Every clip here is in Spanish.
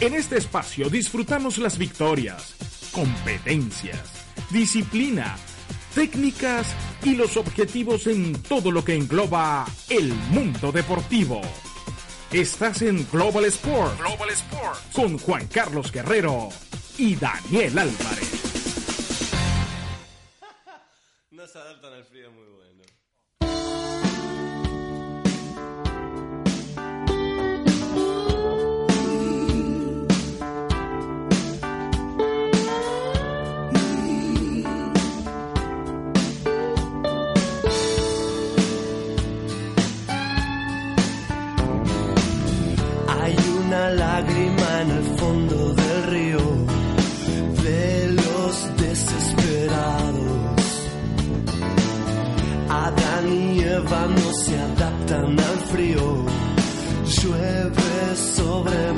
En este espacio disfrutamos las victorias, competencias, disciplina, técnicas y los objetivos en todo lo que engloba el mundo deportivo. Estás en Global Sport, Global Sport con Juan Carlos Guerrero y Daniel Álvarez. No se adaptan al frío muy bueno. No se adaptan al frío. Llueve sobre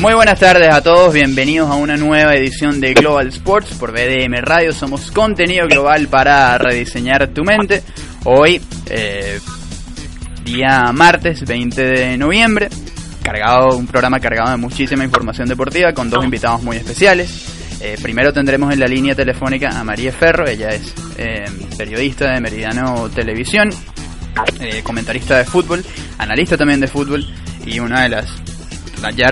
Muy buenas tardes a todos, bienvenidos a una nueva edición de Global Sports por BDM Radio. Somos contenido global para rediseñar tu mente. Hoy, eh, día martes 20 de noviembre, cargado un programa cargado de muchísima información deportiva con dos invitados muy especiales. Eh, primero tendremos en la línea telefónica a María Ferro, ella es eh, periodista de Meridiano Televisión, eh, comentarista de fútbol, analista también de fútbol y una de las ya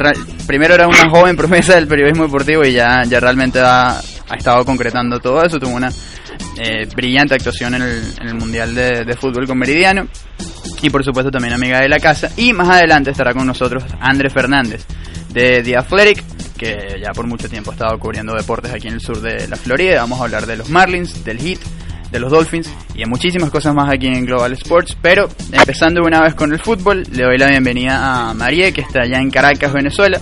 primero era una joven promesa del periodismo deportivo y ya, ya realmente ha, estado concretando todo eso. Tuvo una eh, brillante actuación en el, Mundial de, de, Fútbol con Meridiano. Y por supuesto también amiga de la casa. Y más adelante estará con nosotros Andrés Fernández de The Athletic, que ya por mucho tiempo ha estado cubriendo deportes aquí en el sur de la Florida. Vamos a hablar de los Marlins, del Heat, de los Dolphins y de muchísimas cosas más aquí en Global Sports. Pero empezando una vez con el fútbol, le doy la bienvenida a María, que está allá en Caracas, Venezuela,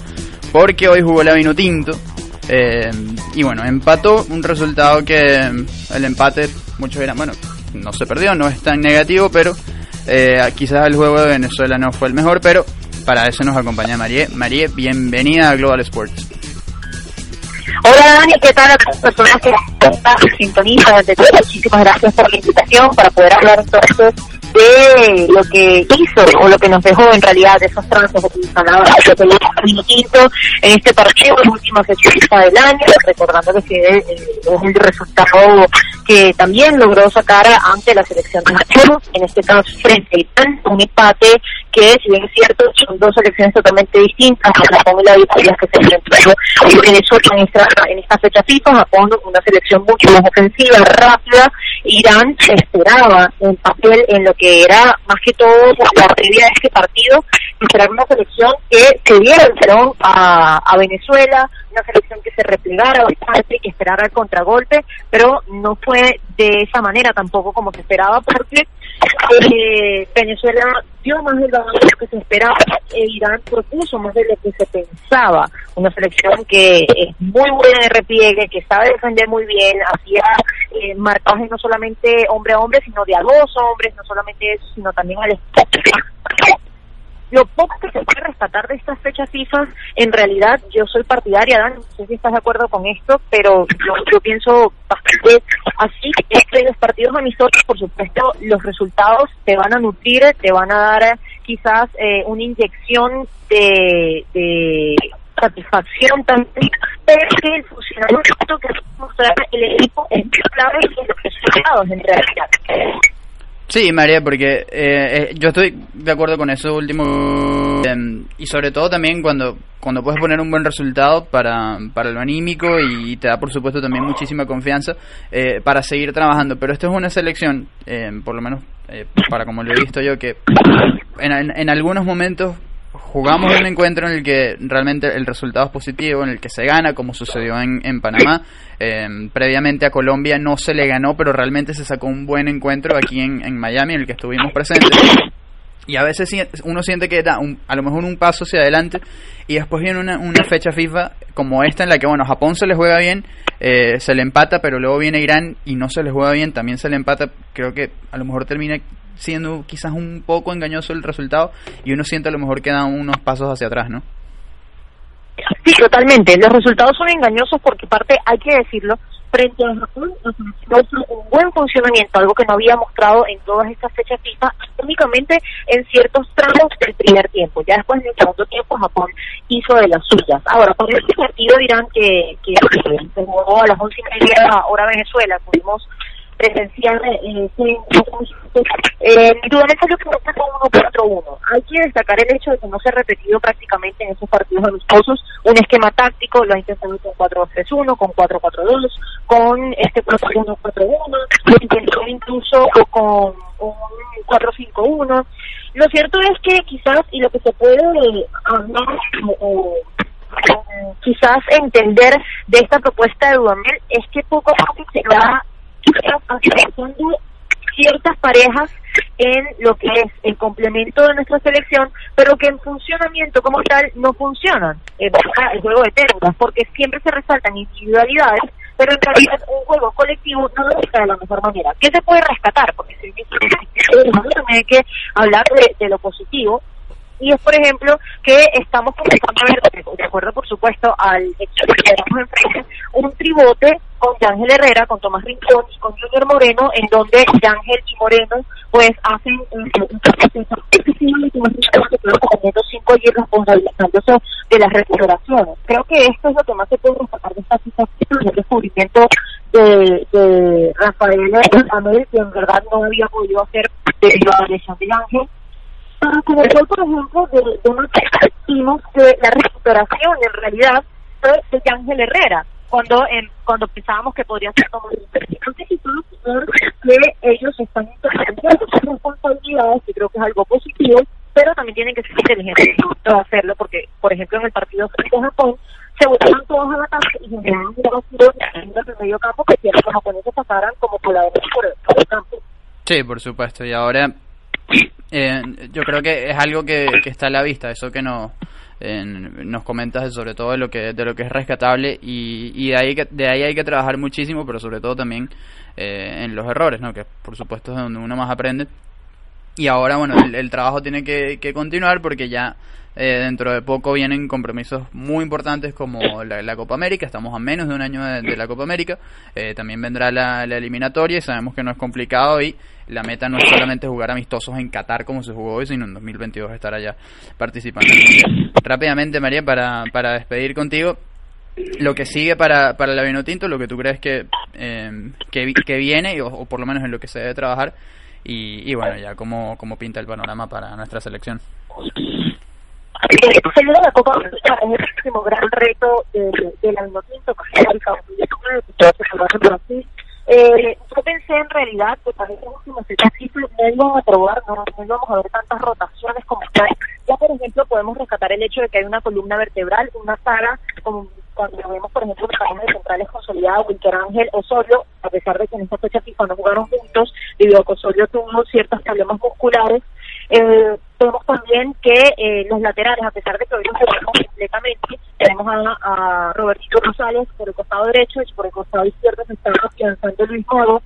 porque hoy jugó la Vino Tinto. Eh, y bueno, empató un resultado que el empate, muchos dirán, bueno, no se perdió, no es tan negativo, pero eh, quizás el juego de Venezuela no fue el mejor, pero para eso nos acompaña María. María, bienvenida a Global Sports. Hola Dani, ¿qué tal a las personas que sintonizan? Muchísimas gracias por la invitación para poder hablar entonces de lo que hizo o lo que nos dejó en realidad de esos trances de quinto en este partido, la última fecha del año, recordando que eh, es el resultado que también logró sacar ante la selección de Japón, en este caso frente a Irán, un empate que si bien es cierto son dos selecciones totalmente distintas, Japón y la victoria que se enfrentó Venezuela en esta, en esta fecha FIFA, Japón una selección mucho más ofensiva, rápida, Irán esperaba el papel en lo que era más que todo la previa de este partido, esperar una selección que se diera el a, a Venezuela, una selección que se replegara bastante, que esperara el contragolpe, pero no fue de esa manera tampoco como se esperaba porque eh, Venezuela dio más del valor de lo que se esperaba e Irán propuso más de lo que se pensaba. Una selección que es muy buena de repliegue, que sabe defender muy bien, hacía eh, marcajes no solamente hombre a hombre, sino de a dos hombres, no solamente eso, sino también al lo poco que se puede rescatar de estas fechas FIFA, en realidad yo soy partidaria, Dan, no sé si estás de acuerdo con esto, pero yo, yo pienso bastante así, es que los partidos amistosos, por supuesto, los resultados te van a nutrir, te van a dar quizás eh, una inyección de, de satisfacción también, pero que el funcionamiento que mostrar el equipo es clave en los resultados en realidad. Sí, María, porque eh, eh, yo estoy de acuerdo con eso último eh, y sobre todo también cuando cuando puedes poner un buen resultado para, para lo anímico y te da por supuesto también muchísima confianza eh, para seguir trabajando. Pero esto es una selección, eh, por lo menos para como lo he visto yo, que en, en algunos momentos jugamos un encuentro en el que realmente el resultado es positivo, en el que se gana, como sucedió en, en Panamá. Eh, previamente a Colombia no se le ganó, pero realmente se sacó un buen encuentro aquí en, en Miami, en el que estuvimos presentes. Y a veces uno siente que da un, a lo mejor un paso hacia adelante y después viene una, fecha FIFA como esta en la que, bueno, Japón se le juega bien, eh, se le empata, pero luego viene Irán y no se le juega bien, también se le empata. Creo que a lo mejor termina siendo quizás un poco engañoso el resultado y uno siente a lo mejor que da unos pasos hacia atrás, ¿no? Sí, totalmente. Los resultados son engañosos porque parte, hay que decirlo, frente a Japón un buen funcionamiento, algo que no había mostrado en todas estas fechas FIFA, únicamente en ciertos tramos del primer tiempo. Ya después en el segundo tiempo Japón hizo de las suyas. Ahora, con este partido dirán que, que se jugó a las once y media hora Venezuela, pudimos presencial eh, eh, Dudamel salió con un 1-4-1. Hay que destacar el hecho de que no se ha repetido prácticamente en esos partidos amistosos un esquema táctico, lo ha intentado con 4-2-3-1, con 4-4-2, con este 4-1-4-1, lo intentó incluso con un 4-5-1. Lo cierto es que quizás, y lo que se puede hablar o, quizás entender de esta propuesta de Dudamel es que poco a poco se va ciertas parejas en lo que es el complemento de nuestra selección, pero que en funcionamiento como tal no funcionan. Eh, el juego de términos, porque siempre se resaltan individualidades, pero en realidad un juego colectivo no lo está de la mejor manera. ¿Qué se puede rescatar? Porque si hay que hablar de lo positivo, Y es, por ejemplo, que estamos comenzando a ver, de acuerdo, por supuesto, al hecho que tenemos enfrente un tribote con Yángel Herrera, con Tomás Rincón y con Junior Moreno, en donde Yángel y Moreno pues hacen un proceso y cinco ayer responsabilizándose de las recuperaciones. Creo que esto es lo que más se puede rescatar de esta situación, el descubrimiento de, de Rafael Amel, que en verdad no había podido hacer debido a la lesión de Ángel. Para conocer, por ejemplo, de, de una vimos que la recuperación en realidad fue de Ángel Herrera, cuando en, cuando pensábamos que podría ser como anticipado que ellos están interpretando sus responsabilidades, que creo que es algo positivo, pero también tienen que ser inteligentes para hacerlo, porque, por ejemplo, en el partido de Japón, se botaron todos a la casa y generaron un en el medio campo que que los japoneses pasaran como coladores por el, por el campo. Sí, por supuesto. Y ahora eh, yo creo que es algo que, está a la vista, eso que no, eh, nos comentas sobre todo de lo que de lo que es rescatable y, y de ahí que, de ahí hay que trabajar muchísimo, pero sobre todo también eh, en los errores, ¿no? Que por supuesto es donde uno más aprende. Y ahora, bueno, el, el trabajo tiene que, continuar porque ya eh, dentro de poco vienen compromisos muy importantes como la, la Copa América, estamos a menos de un año de, de la Copa América, eh, también vendrá la, la, eliminatoria y sabemos que no es complicado y la meta no es solamente jugar amistosos en Qatar como se jugó hoy, sino en 2022 estar allá participando. Rápidamente, María, para, para despedir contigo, lo que sigue para, para la Vinotinto, lo que tú crees que, eh, que, que, viene, o, o, por lo menos en lo que se debe trabajar, y, y bueno, ya cómo, cómo pinta el panorama para nuestra selección. Se la Copa es el próximo gran reto de, de la que es el campeonato de Brasil. Eh, yo pensé en realidad que para este último ejercicio no íbamos a probar, no, no íbamos a ver tantas rotaciones como están. Ya, por ejemplo, podemos rescatar el hecho de que hay una columna vertebral, una saga, como cuando vemos, por ejemplo, una de centrales consolidada, Wilker Ángel Osorio, a pesar de que en esta fecha FIFA no jugaron juntos, debido a que Osorio tuvo ciertos problemas musculares, eh, vemos también que eh, los laterales, a pesar de que hoy no jugamos completamente, tenemos a, a Robertito Rosales por el costado derecho y por el costado izquierdo se está afianzando Luis Modo,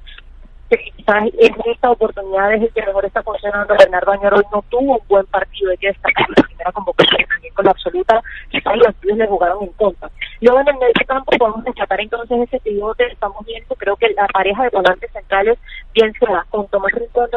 que quizás en esta oportunidad es el que mejor está funcionando. Bernardo Añor hoy no tuvo un buen partido, hay que destacar la primera convocatoria también con la absoluta, quizás los tíos le jugaron en contra. Luego en el medio campo podemos destacar entonces ese pivote, estamos viendo, creo que la pareja de volantes centrales, bien sea con Tomás Rincón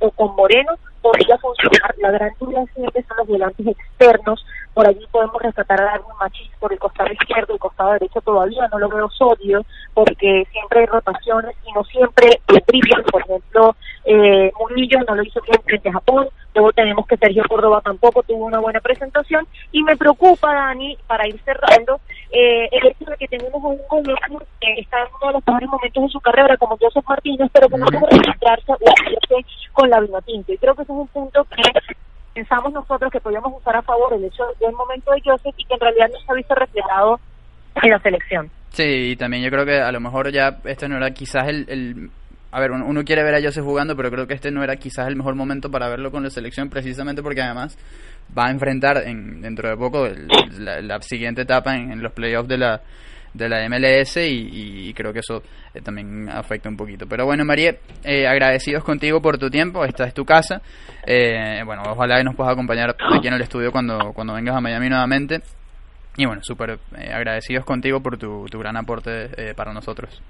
o con Moreno, podría funcionar. La gran duda siempre son los volantes externos, por allí podemos rescatar a algún Machís por el costado izquierdo, el costado derecho todavía no lo veo sólido, porque siempre hay rotaciones y no siempre brillan. Por ejemplo, eh, Murillo no lo hizo bien frente a Japón, luego tenemos que Sergio Córdoba tampoco tuvo una buena presentación, y me preocupa, Dani, para ir cerrando, eh, el hecho de que tenemos un gobierno que está en uno de los mejores momentos de su carrera, como Joseph Martínez, pero que no puede registrarse o con la Vinotinto. Y creo que ese es un punto que pensamos nosotros que podíamos usar a favor el hecho del momento de Joseph y que en realidad no se ha visto reflejado en la selección. Sí, y también yo creo que a lo mejor ya este no era quizás el, el a ver, uno, quiere ver a Joseph jugando, pero creo que este no era quizás el mejor momento para verlo con la selección, precisamente porque además va a enfrentar en, dentro de poco el, la, la, siguiente etapa en, en los playoffs de la de la MLS y, creo que eso eh, también afecta un poquito. Pero bueno, María, eh, agradecidos contigo por tu tiempo, esta es tu casa. Eh, bueno, ojalá que nos puedas acompañar aquí en el estudio cuando, cuando vengas a Miami nuevamente. Y bueno, súper eh, agradecidos contigo por tu, tu gran aporte para nosotros.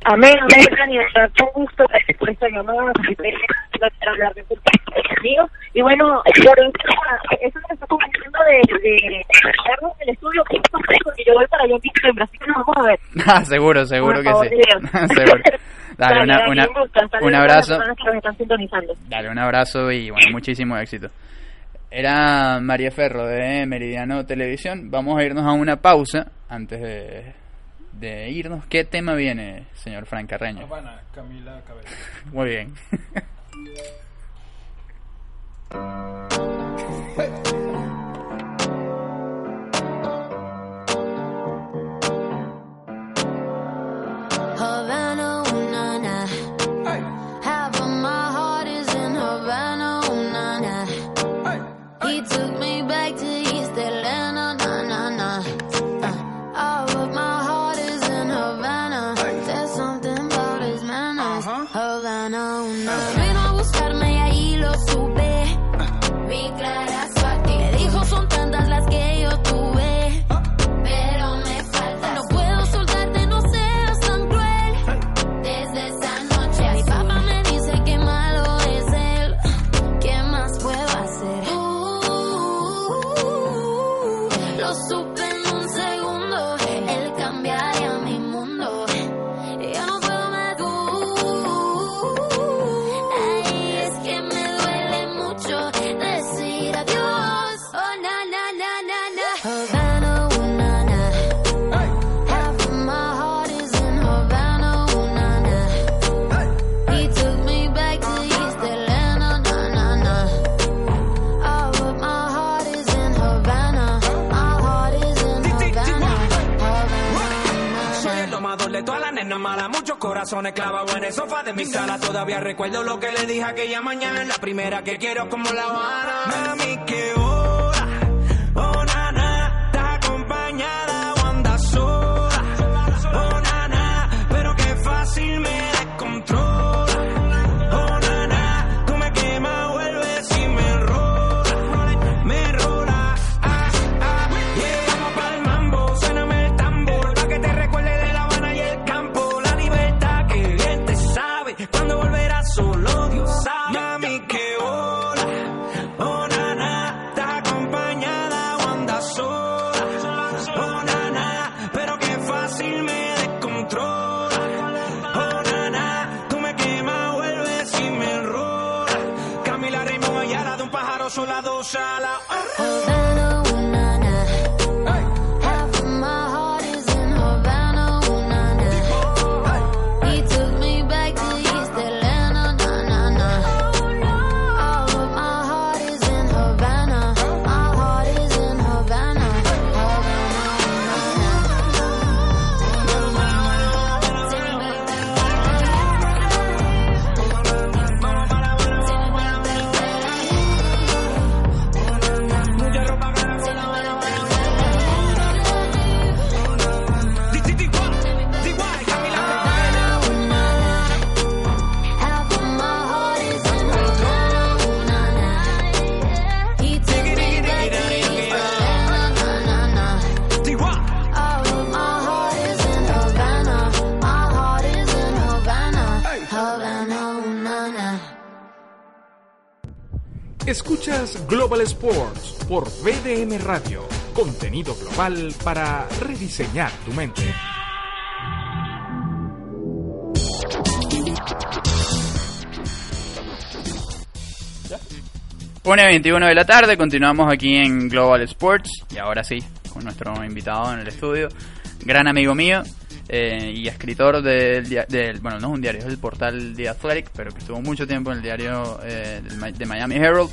Amén, amén, Dani, con gusto por esta llamada, hablar de conmigo. Y bueno, eso me está convenciendo de, de, de en el estudio, que porque yo voy para allá en Brasil, nos vamos a ver. Ah, seguro, seguro que sí. seguro. Dale, una, una, un abrazo. Dale, un abrazo y bueno, muchísimo éxito. Era María Ferro de Meridiano Televisión. Vamos a irnos a una pausa antes de de irnos, ¿qué tema viene, señor Frank Carreño? Habana, Camila Cabello. Muy bien. He took me back to de mi sala. Todavía recuerdo lo que le dije aquella mañana. La primera que quiero como La Habana. Global Sports por BDM Radio. Contenido global para rediseñar tu mente. Una 21 de la tarde, continuamos aquí en Global Sports y ahora sí, con nuestro invitado en el estudio, gran amigo mío eh, y escritor del, del, bueno, no es un diario, es el portal The Athletic, pero que estuvo mucho tiempo en el diario eh, de Miami Herald,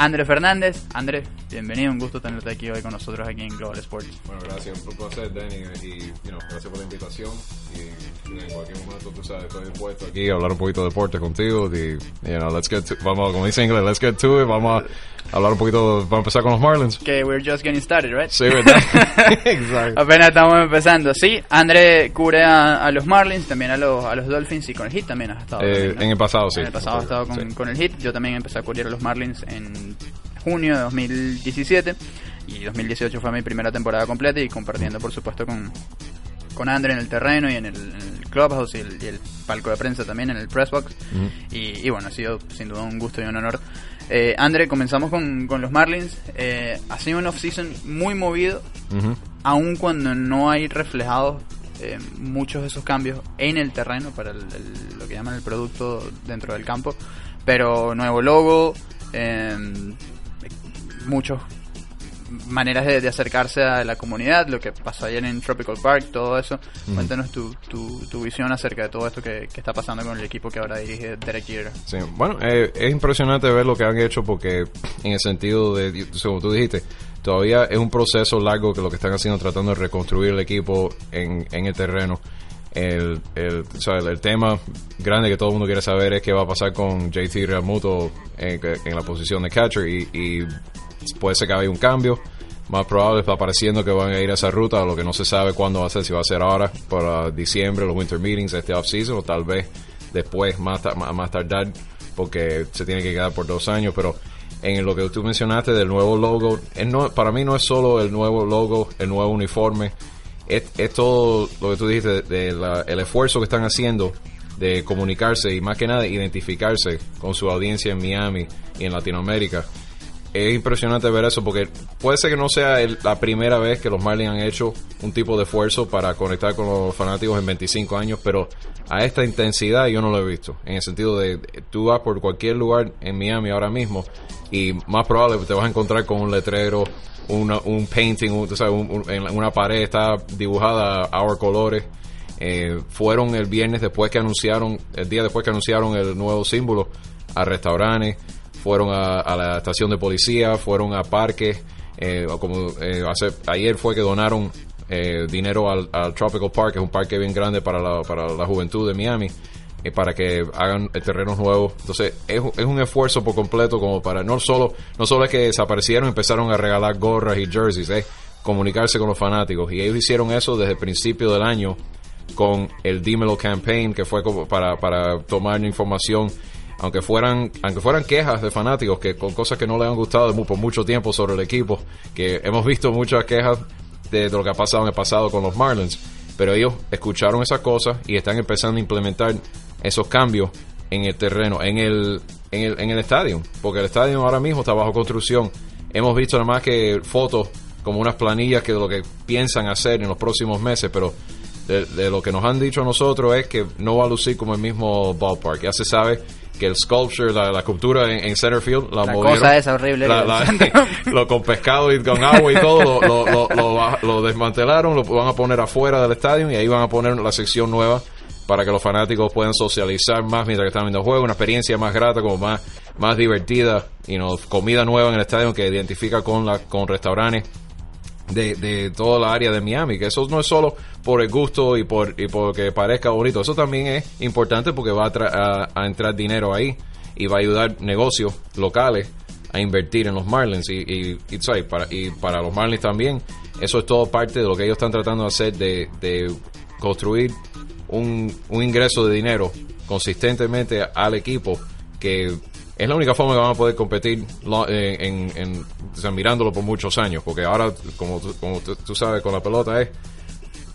Andrés Fernández. Andrés, bienvenido, un gusto tenerte aquí hoy con nosotros aquí en Global Sports. Bueno, gracias, un placer, Danny, y you gracias por la invitación. Y en cualquier momento, tú sabes, estoy dispuesto aquí a hablar un poquito de deporte contigo. Y, you let's get vamos, como dice inglés, let's get to it. Vamos a hablar un poquito, vamos a empezar con los Marlins. Que we're just getting started, right? Sí, ¿verdad? Exacto. Apenas estamos empezando. Sí, André cubre a, a los Marlins, también a los, a los Dolphins y con el Heat también has estado. Eh, ¿no? en el pasado, sí. En el pasado has estado con, Sí. con el Heat. Yo también empecé a cubrir a los Marlins en junio de 2017 y 2018 fue mi primera temporada completa y compartiendo por supuesto con, con André en el terreno y en el, en el clubhouse y el, y el palco de prensa también en el press box y, y bueno ha sido sin duda un gusto y un honor eh, André comenzamos con, con los Marlins eh, ha sido un off-season muy movido Ujú. aun cuando no hay reflejados eh, muchos de esos cambios en el terreno para el- el- lo que llaman el producto dentro del campo, pero nuevo logo, eh, muchos maneras de, de acercarse a la comunidad, lo que pasó ayer en Tropical Park, todo eso. Cuéntanos tu, tu, tu visión acerca de todo esto que, que está pasando con el equipo que ahora dirige Derek Jeter. Sí, bueno, eh, es impresionante ver lo que han hecho porque en el sentido de, como tú dijiste, todavía es un proceso largo que lo que están haciendo tratando de reconstruir el equipo en, en el terreno. El, el, o sea, el, el tema grande que todo el mundo quiere saber es qué va a pasar con JT Realmuto en, en la posición de catcher y, y puede ser que haya un cambio. Más probable está pareciendo que van a ir a esa ruta, lo que no se sabe cuándo va a ser, si va a ser ahora para diciembre, los winter meetings, este off-season, o tal vez después, más, más, tardar, porque se tiene que quedar por dos años. Pero en lo que tú mencionaste del nuevo logo. No, para mí no es solo el nuevo logo, el nuevo uniforme, es, es todo lo que tú dijiste, de, la- el esfuerzo que están haciendo de comunicarse y más que nada identificarse con su audiencia en Miami y en Latinoamérica. Es impresionante ver eso porque puede ser que no sea el- la primera vez que los Marlins han hecho un tipo de esfuerzo para conectar con los fanáticos en 25 años, pero a esta intensidad yo no lo he visto. En el sentido de, tú vas por cualquier lugar en Miami ahora mismo y más probable te vas a encontrar con un letrero, una- un painting, un- tú sabes, un- una pared está dibujada Our Colores. Eh, fueron el viernes después que anunciaron, el día después que anunciaron el nuevo símbolo, a restaurantes, fueron a, a la estación de policía, fueron a parques, eh, como eh, hace, ayer fue que donaron eh, dinero al, al Tropical Park, que es un parque bien grande para la, para la juventud de Miami, eh, para que hagan eh, terrenos nuevos. Entonces, es, es un esfuerzo por completo como para, no solo, no solo es que desaparecieron empezaron a regalar gorras y jerseys, es comunicarse con los fanáticos. Y ellos hicieron eso desde el principio del año con el Dímelo Campaign, que fue como para, para tomar información, aunque fueran, aunque fueran quejas de fanáticos, que con cosas que no les han gustado por mucho tiempo sobre el equipo, que hemos visto muchas quejas de, de lo que ha pasado en el pasado con los Marlins, pero ellos escucharon esas cosas y están empezando a implementar esos cambios en el terreno, en el, en el, en el estadio, porque el estadio ahora mismo está bajo construcción. Hemos visto nada más que fotos como unas planillas que de lo que piensan hacer en los próximos meses, pero de, de lo que nos han dicho a nosotros es que no va a lucir como el mismo ballpark. Ya se sabe que el sculpture, la, la cultura en, en center field, la, La movieron. cosa esa horrible La- lo con pescado y con agua y todo, lo, lo, lo, lo ba- lo desmantelaron, lo van a poner afuera del estadio y ahí van a poner la sección nueva para que los fanáticos puedan socializar más mientras que están viendo el juego, una experiencia más grata, como más, más divertida, y no comida nueva en el estadio que identifica con la, con restaurantes de, de toda la área de Miami, que eso no es solo por el gusto y por y porque parezca bonito, eso también es importante porque va a, a- entrar dinero ahí y va a ayudar negocios locales a invertir en los Marlins y, y, para, y para los Marlins también, eso es todo parte de lo que ellos están tratando de hacer de, de construir un, un ingreso de dinero consistentemente al equipo que es la única forma que van a poder competir en, sea, mirándolo por muchos años, porque ahora, como, como tú- sabes, con la pelota es,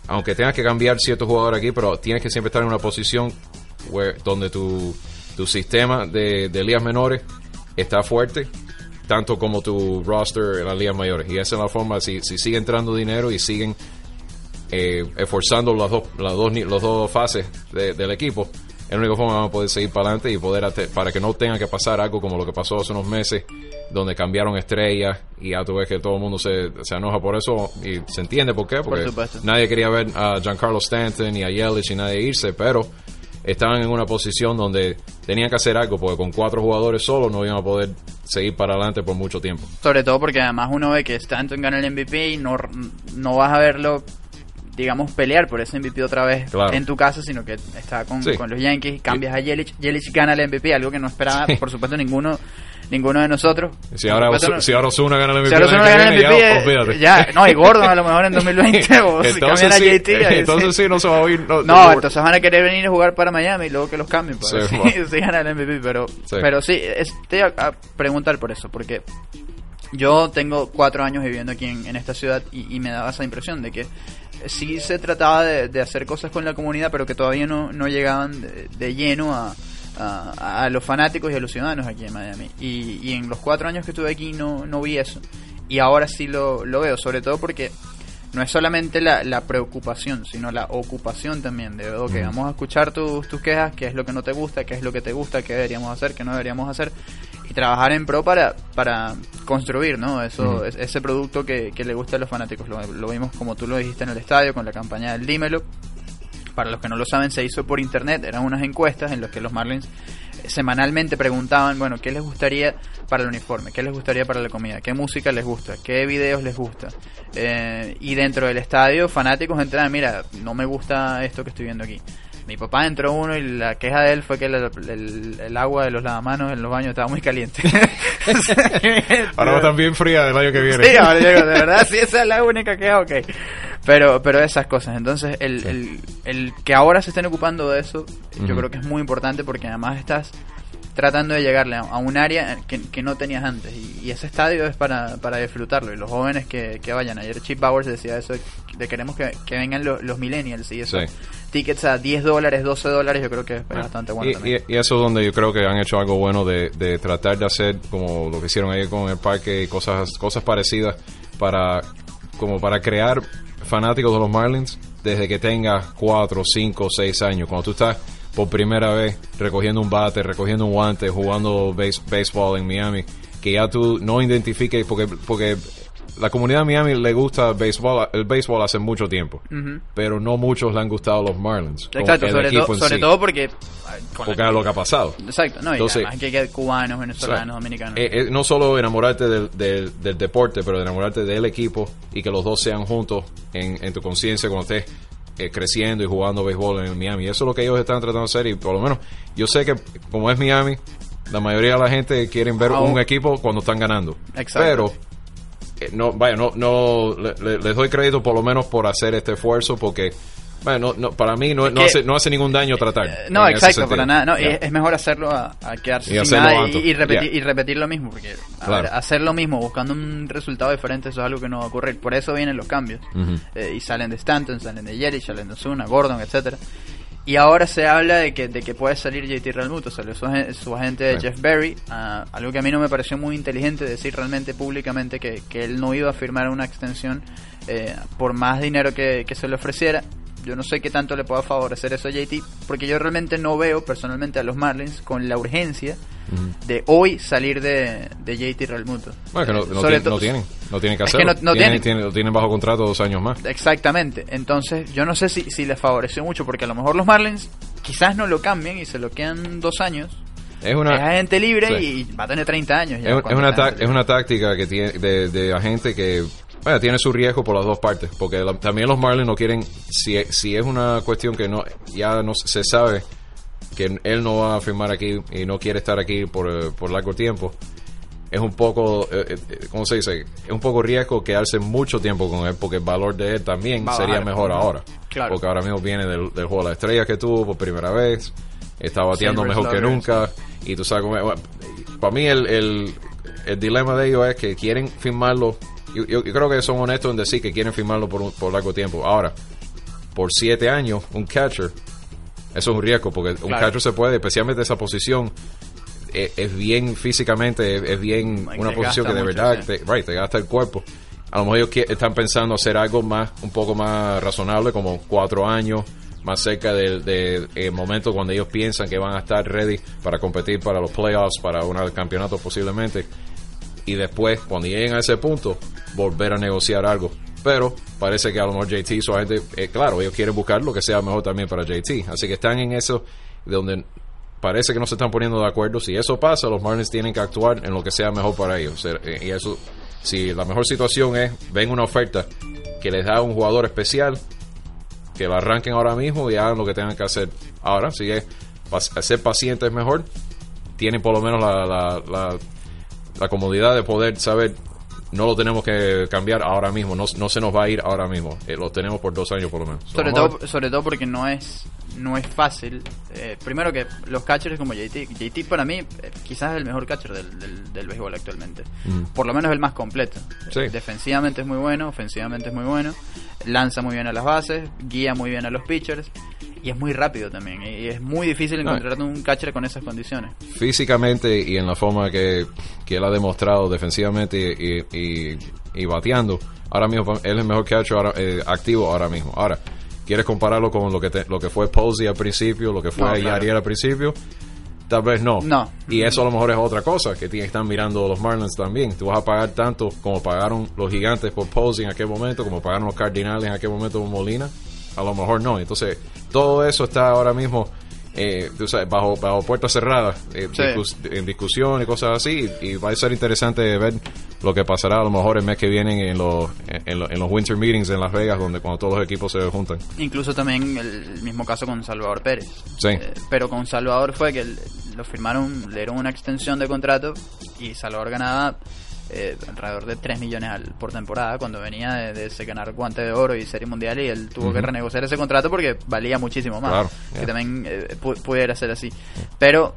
aunque tengas que cambiar ciertos jugadores aquí, pero tienes que siempre estar en una posición donde tu, tu sistema de, de ligas menores está fuerte, tanto como tu roster en las ligas mayores. Y esa es la forma, si, si sigue entrando dinero y siguen eh, esforzando las dos, las dos, las dos fases de- del equipo, es la única forma que vamos a poder seguir para adelante y poder para que no tenga que pasar algo como lo que pasó hace unos meses, donde cambiaron estrellas y ya tú ves que todo el mundo se, se enoja por eso y se entiende por qué, porque supuesto. nadie quería ver a Giancarlo Stanton y a Yelich y nadie irse, pero estaban en una posición donde tenían que hacer algo, porque con cuatro jugadores solos no iban a poder seguir para adelante por mucho tiempo. Sobre todo porque además uno ve que Stanton gana el MVP y no, no vas a verlo, digamos, pelear por ese MVP otra vez Claro. en tu casa, sino que está con, Sí. con los Yankees, cambias a Yelich, Yelich gana el MVP, algo que no esperaba, por supuesto, ninguno ninguno de nosotros. Si ahora, supuesto, si gana el MVP, Si que gana el MVP, ya, olvídate. ya, no, y Gordon a lo mejor en 2020, o si cambian a JT, entonces sí. no se va a oír. No, No, entonces van a querer venir a jugar para Miami y luego que los cambien para ver si, ganan el MVP. Pero Sí. pero sí, es- te iba a preguntar por eso, porque yo tengo cuatro años viviendo aquí en, en esta ciudad y, y me daba esa impresión de que sí se trataba de, de hacer cosas con la comunidad, pero que todavía no, no llegaban de, de lleno a, a, a los fanáticos y a los ciudadanos aquí en Miami. Y, y en los cuatro años que estuve aquí no, no vi eso. Y ahora sí lo, lo veo, sobre todo porque no es solamente la, la preocupación, sino la ocupación también. De, ok, vamos a escuchar tus, tus quejas, qué es lo que no te gusta, qué es lo que te gusta, qué deberíamos hacer, qué no deberíamos hacer. Y trabajar en pro para, para construir, ¿no? Eso, es- ese producto que, que le gusta a los fanáticos. Lo, lo vimos como tú lo dijiste en el estadio con la campaña del Dímelo. Para los que no lo saben, se hizo por internet. Eran unas encuestas en las que los Marlins eh, semanalmente preguntaban, bueno, ¿qué les gustaría para el uniforme? ¿Qué les gustaría para la comida? ¿Qué música les gusta? ¿Qué videos les gusta? Eh, y dentro del estadio, fanáticos entraban, mira, no me gusta esto que estoy viendo aquí. Mi papá entró uno y la queja de él fue que el, el- el agua de los lavamanos en los baños estaba muy caliente. Ahora va bien fría del año que viene. Sí, ahora digo, de verdad, si esa es la única queja, ok. Pero, pero esas cosas. Entonces, el, el, el que ahora se estén ocupando de eso, yo creo que es muy importante porque además estás tratando de llegarle a, a un área que, que no tenías antes. Y, y ese estadio es para, para disfrutarlo. Y los jóvenes que, que vayan. Ayer Chip Bowers decía eso, de queremos que, que vengan los, los millennials y eso. Sí. Tickets a 10 dólares, 12 dólares, yo creo que es bastante bueno Y, también. y- y eso es donde yo creo que han hecho algo bueno de, de tratar de hacer como lo que hicieron ayer con el parque y cosas, cosas parecidas para como para crear fanáticos de los Marlins desde que tengas 4, 5, 6 años. Cuando tú estás por primera vez recogiendo un bate, recogiendo un guante, jugando base- béisbol en Miami, que ya tú no identifiques porque porque la comunidad de Miami le gusta béisbol, el béisbol hace mucho tiempo, pero no muchos le han gustado los Marlins. Exacto, el sobre, todo en sobre sí. todo porque... Porque es lo que ha pasado. Exacto, no, y Entonces- además que hay cubanos, venezolanos, O sea, dominicanos. eh, eh, no solo enamorarte del, del- del deporte, pero enamorarte del equipo y que los dos sean juntos en, en tu conciencia cuando estés eh, creciendo y jugando béisbol en Miami. Eso es lo que ellos están tratando de hacer y por lo menos yo sé que como es Miami, la mayoría de la gente quieren ver un equipo cuando están ganando. Exacto. Pero no, vaya, no, no le- le- les doy crédito por lo menos por hacer este esfuerzo porque bueno, no, no, para mí no, no hace, no hace ningún daño tratar. Eh, No, exacto, para nada. No, es, mejor hacerlo a, a quedarse Y sin nada y- repetir, y repetir lo mismo. Porque a Claro. ver, hacer lo mismo buscando un resultado diferente, eso es algo que no va a ocurrir. Por eso vienen los cambios. Eh, y salen de Stanton, salen de Yelich, salen de Osuna, Gordon, etcétera Y ahora se habla de que, de que puede salir JT Realmuto, salió su, su agente. Jeff Berry, ah, algo que a mí no me pareció muy inteligente decir realmente públicamente que, que él no iba a firmar una extensión eh, por más dinero que, que se le ofreciera. Yo no sé qué tanto le pueda favorecer eso a JT, porque yo realmente no veo personalmente a los Marlins con la urgencia de hoy salir de, de JT Realmuto. Bueno, que no, no sobre tienen, no tienen, no tienen que Es que hacerlo. no- no tienen, tienen. lo tienen bajo contrato dos años más. Exactamente. Entonces, yo no sé si, si les favoreció mucho, porque a lo mejor los Marlins quizás no lo cambien y se lo quedan dos años. Es una, es agente libre Sí. y va a tener 30 años. Ya es, es una es una táctica que tiene de, de agente que bueno, tiene su riesgo por las dos partes, porque la- también los Marlins no quieren, si, si es una cuestión que no ya no se sabe que él no va a firmar aquí y no quiere estar aquí por, eh, por largo tiempo, es un poco, eh, eh, ¿cómo se dice? Es un poco riesgo quedarse mucho tiempo con él, porque el valor de él también sería mejor ahora. Claro. Porque ahora mismo viene del, del juego de la estrella que tuvo por primera vez, está bateando Silver mejor que nunca, y tú sabes. Bueno, para mí el, el, el dilema de ellos es que quieren firmarlo, yo, yo- creo que son honestos en decir que quieren firmarlo por, un- por largo tiempo. Ahora, por siete años, un catcher, eso es un riesgo, porque un Claro. catcher se puede, especialmente esa posición, eh, es, bien físicamente, es, es bien una posición que de mucho, verdad te, right, te gasta el cuerpo. A lo mejor ellos están pensando hacer algo más, un poco más razonable, como cuatro años, más cerca del, del- el momento cuando ellos piensan que van a estar ready para competir para los playoffs, para un campeonato posiblemente. Y después, cuando lleguen a ese punto, volver a negociar algo. Pero parece que a lo mejor JT, su agente, eh, claro, ellos quieren buscar lo que sea mejor también para JT. Así que están en eso de donde parece que no se están poniendo de acuerdo. Si eso pasa, los Marlins tienen que actuar en lo que sea mejor para ellos. Eh, Y eso, si la mejor situación es, ven una oferta que les da un jugador especial, que lo arranquen ahora mismo y hagan lo que tengan que hacer. Ahora, es pas- ser paciente es mejor, tienen por lo menos la, la, la, la comodidad de poder saber, no lo tenemos que cambiar ahora mismo, no, no se nos va a ir ahora mismo, Eh, lo tenemos por dos años por lo menos. Sobre todo, sobre todo porque no es no es fácil. Eh, primero que los catchers como JT. JT para mí eh, quizás es el mejor catcher del, del, del béisbol actualmente. Mm. Por lo menos el más completo. Sí. Eh, Defensivamente es muy bueno, ofensivamente es muy bueno. Lanza muy bien a las bases, guía muy bien a los pitchers. Y es muy rápido también. Y es muy difícil No. encontrar un catcher con esas condiciones. físicamente y en la forma que, que él ha demostrado defensivamente y, y, y bateando, ahora mismo él es el mejor catcher ahora, eh, activo ahora mismo. Ahora, ¿quieres compararlo con lo que te- lo que fue Posey al principio, lo que fue No, claro. Al principio? Tal vez no. No. Y eso a lo mejor es otra cosa que tienen que estar mirando los Marlins también. Tú vas a pagar tanto como pagaron los gigantes por Posey en aquel momento, como pagaron los Cardinals en aquel momento por Molina. A lo mejor no. Entonces, todo eso está ahora mismo eh, tú sabes, bajo, bajo puertas cerradas, eh, Sí. discus- en discusión y cosas así. Y va a ser interesante ver lo que pasará a lo mejor el mes que viene en los, en, los- en los Winter Meetings en Las Vegas, donde cuando todos los equipos se juntan. Incluso también el mismo caso con Salvador Pérez. Sí. Eh, pero con Salvador fue que lo firmaron, le dieron una extensión de contrato y Salvador ganaba eh, alrededor de 3 millones al, por temporada cuando venía de, de ganar guante de oro y serie mundial y él tuvo que Ujú. renegociar ese contrato porque valía muchísimo más. Claro, que yeah. también eh, pu- pudiera ser así. Pero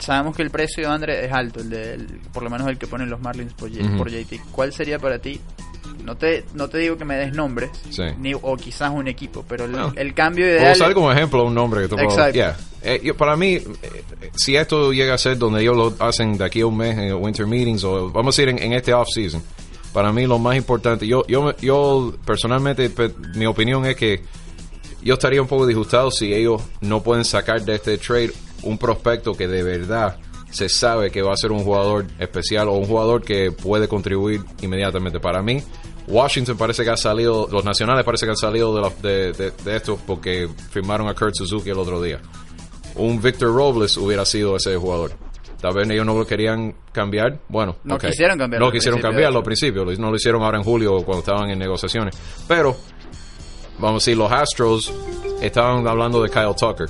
sabemos que el precio, André, es alto, el de, el- por lo menos el que ponen los Marlins por, J- Ujú. por JT. ¿Cuál sería para ti? No te, no te digo que me des nombres, Sí. ni, o quizás un equipo, pero el, No. el cambio Puedo ideal... usar como ejemplo un nombre que tú puedo- Exacto. yeah. Eh, yo- para mí, eh, si esto llega a ser donde ellos lo hacen de aquí a un mes en Winter Meetings o vamos a ir en, este off-season, para mí lo más importante, yo, yo, yo personalmente, pe- mi opinión es que yo estaría un poco disgustado si ellos no pueden sacar de este trade un prospecto que de verdad se sabe que va a ser un jugador especial o un jugador que puede contribuir inmediatamente. Para mí, Washington parece que ha salido, los nacionales parece que han salido de, la- de, de- de esto porque firmaron a Kurt Suzuki el otro día. Un Victor Robles hubiera sido ese jugador. Tal vez ellos no lo querían cambiar. Bueno, No ok. quisieron cambiarlo No quisieron cambiarlo al principio. No lo hicieron ahora en julio cuando estaban en negociaciones. Pero vamos a decir, los Astros estaban hablando de Kyle Tucker.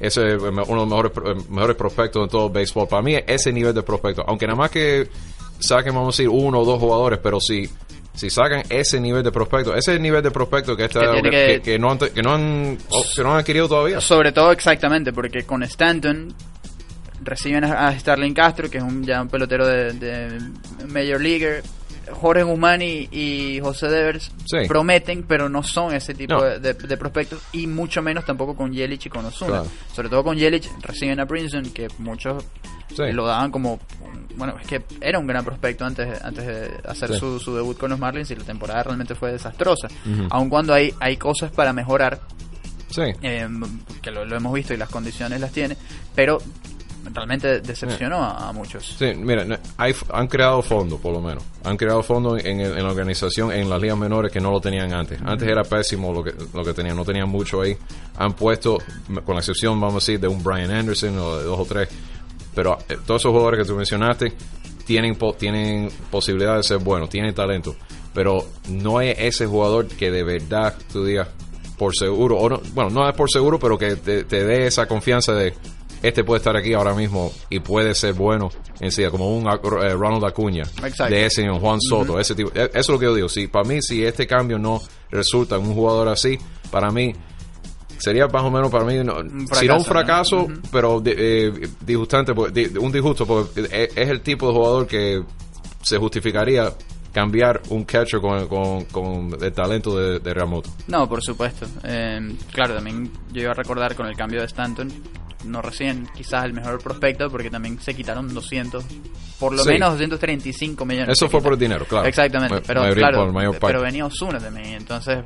Ese es uno de los mejores, mejores prospectos de todo el béisbol. Para mí, ese nivel de prospecto, aunque nada más que saquen, vamos a decir, uno o dos jugadores, pero si, si sacan ese nivel de prospecto, ese es el nivel de prospecto que, está, Que que, que- que no han, que, no han, oh, que no han adquirido todavía. Sobre todo exactamente, porque con Stanton reciben a Starling Castro, que es un, ya un pelotero de, de Major Leaguer. Jorge Guzmán y, y José Devers Sí. prometen, pero no son ese tipo No. de, prospectos, y mucho menos tampoco con Yelich y con Osuna. Claro. Sobre todo con Yelich reciben a Princeton, que muchos Sí. lo daban como. Bueno, es que era un gran prospecto antes, antes de hacer Sí. su, su debut con los Marlins y la temporada realmente fue desastrosa. Aun cuando hay, hay cosas para mejorar, Sí. eh, que lo, lo hemos visto y las condiciones las tiene, pero realmente decepcionó a, a muchos. Sí, mira, hay- han creado fondos, por lo menos. Han creado fondos en, en la organización, en las ligas menores, que no lo tenían antes. Antes era pésimo lo que, lo que tenían, no tenían mucho ahí. Han puesto, con la excepción, vamos a decir, de un Brian Anderson o de dos o tres. Pero eh, todos esos jugadores que tú mencionaste tienen, po- tienen posibilidad de ser buenos, tienen talento. Pero no es ese jugador que de verdad tú digas por seguro, o no, bueno, no es por seguro, pero que te, te dé esa confianza de este puede estar aquí ahora mismo y puede ser bueno en sí, como un eh, Ronald Acuña Exacto. de ese señor Juan Soto, ese tipo. eh, Eso es lo que yo digo. Si para mí, si este cambio no resulta en un jugador así, para mí sería más o menos para mí, no- si no un fracaso, ¿no? pero di- eh, disgustante, di- un disgusto, porque es, es el tipo de jugador que se justificaría cambiar un catcher con, con, con el talento de, de. No, por supuesto. Eh, claro, también yo iba a recordar con el cambio de Stanton, no recién quizás el mejor prospecto, porque también se quitaron 200, por lo Sí. menos 235 millones. Eso fue por el dinero, claro. Exactamente, Ma- pero claro, pero venía Osuna también, entonces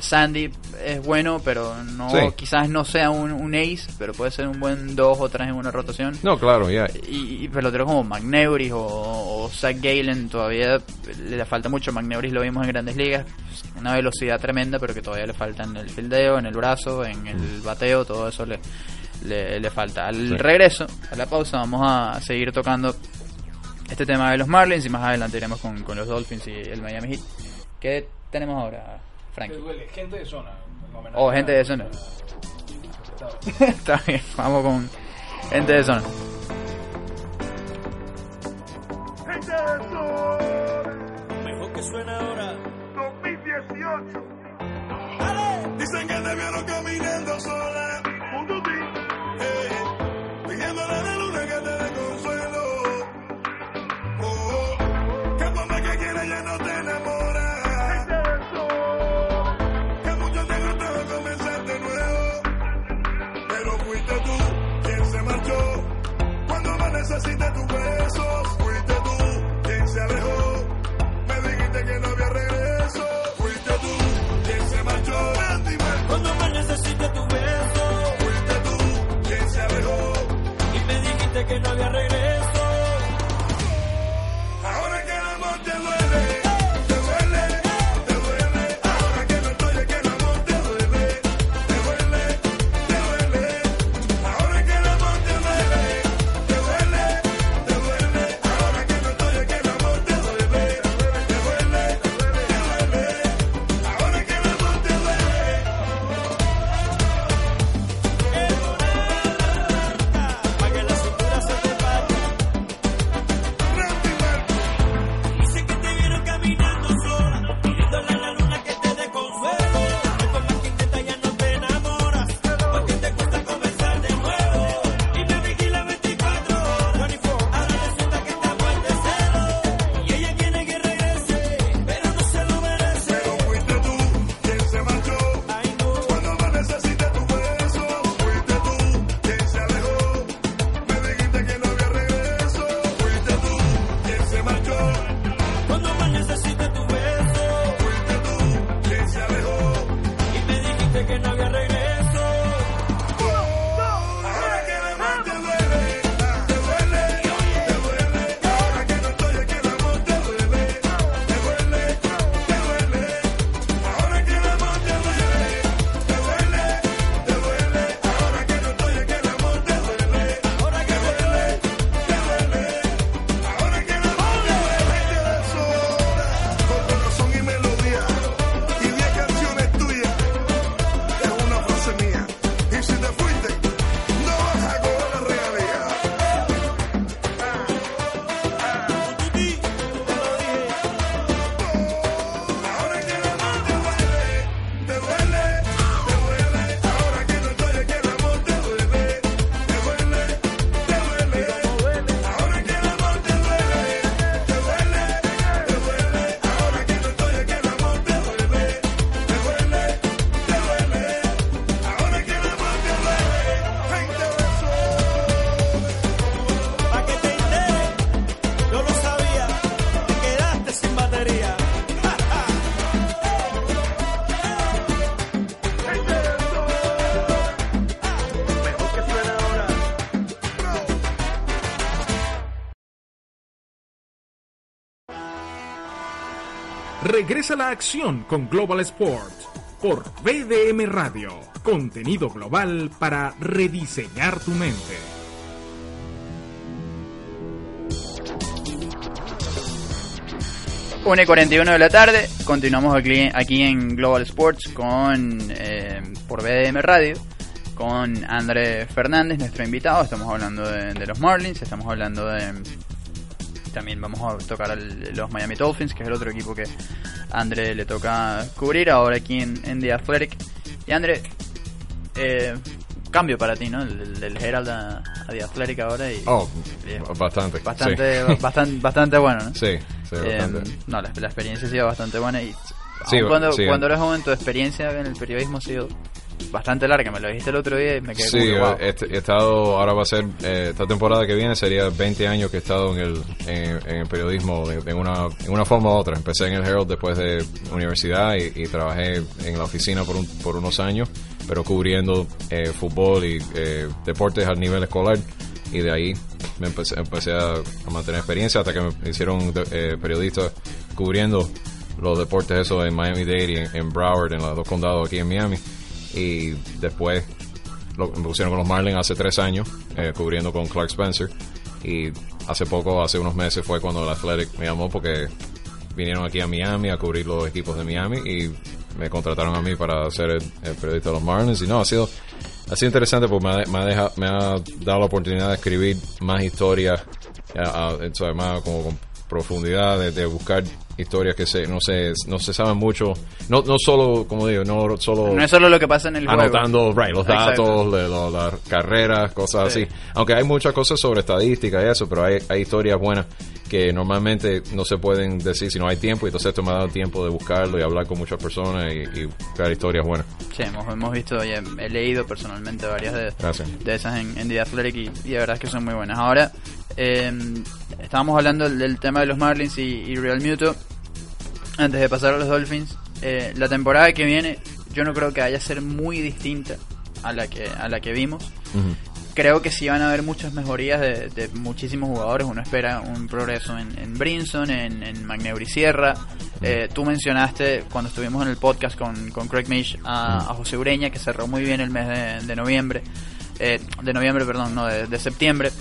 Sandy es bueno, pero no Sí. quizás no sea un, un ace, pero puede ser un buen dos o tres en una rotación. No, claro, ya. Y, y peloteros como McNeuris o, o Zach Galen todavía le, le falta mucho. McNeuris lo vimos en grandes ligas, una velocidad tremenda, pero que todavía le falta en el fildeo, en el brazo, en el bateo, todo eso le, le, le falta. Al Sí. regreso, a la pausa, vamos a seguir tocando este tema de los Marlins y más adelante iremos con, con los Dolphins y el Miami Heat. ¿Qué tenemos ahora, Frank? Gente de zona. Oh, gente de zona. Está bien, vamos con gente de zona. Mejor que suena ahora. 2018. Dicen que te vieron caminando sola. Necesite tu beso. fuiste tú quien se alejó. Y me dijiste que no había regreso. Regresa la acción con Global Sports por BDM Radio. Contenido global para rediseñar tu mente. Una y 41 de la tarde, continuamos aquí, en Global Sports con eh, por BDM Radio con André Fernández, nuestro invitado. Estamos hablando de los Marlins, estamos hablando de. También vamos a tocar a los Miami Dolphins, que es el otro equipo que a André le toca cubrir ahora aquí en, en The Athletic. Y André, eh, cambio para ti, ¿no? El, del Herald a, a The Athletic ahora. Y, Oh, y- bastante. Bastante, sí. bastante, bastante bueno, ¿no? Sí, sí, Eh, bastante. no, la, la experiencia ha sido bastante buena y Sí, cuando, sí. cuando eres joven tu experiencia en el periodismo ha sido bastante larga, me lo dijiste el otro día y me quedé Sí, como wow. he, he estado, ahora va a ser, eh, esta temporada que viene sería 20 años que he estado en el, en, en el periodismo de, de una, en una forma u otra. Empecé en el Herald después de universidad y, y trabajé en la oficina por, un- por unos años, pero cubriendo eh, fútbol y eh, deportes al nivel escolar. Y de ahí me empecé, empecé a, a mantener experiencia hasta que me hicieron eh, periodista cubriendo los deportes eso en Miami-Dade y en, en Broward, en los dos condados aquí en Miami. Y después lo, pusieron con los Marlins hace tres años, eh, cubriendo con Clark Spencer. Y hace poco, hace unos meses, fue cuando el Athletic me llamó porque vinieron aquí a Miami a cubrir los equipos de Miami y me contrataron a mí para ser el, periodista de los Marlins. Y no, ha sido, ha sido interesante porque me ha, me ha deja- me ha dado la oportunidad de escribir más historias, a- a- o sea, más como con profundidad, de buscar historias que se, no se, no se saben mucho. No, no solo, como digo, no solo No es solo lo que pasa en el juego. anotando right, los datos, lo- las carreras, cosas Sí. así. Aunque hay muchas cosas sobre estadística y eso, pero hay, hay historias buenas que normalmente no se pueden decir si no hay tiempo. Y entonces esto me ha dado tiempo de buscarlo y hablar con muchas personas y, y buscar historias buenas. Sí, hemos, hemos visto y he, he leído personalmente varias de, de esas en, en The Athletic y, y de verdad es que son muy buenas. Ahora, eh, estábamos hablando del, del tema de los Marlins y, y Real Muto. Antes de pasar a los Dolphins, eh, la temporada que viene yo no creo que vaya a ser muy distinta a la que, a la que vimos. Creo que sí van a haber muchas mejorías de, de muchísimos jugadores. Uno espera un progreso en, en Brinson, en, en Magneuri Sierra. Eh, tú mencionaste cuando estuvimos en el podcast con, con Craig Mish a, a José Ureña, que cerró muy bien el mes de, de noviembre. Eh, de noviembre, perdón, no, de, de septiembre.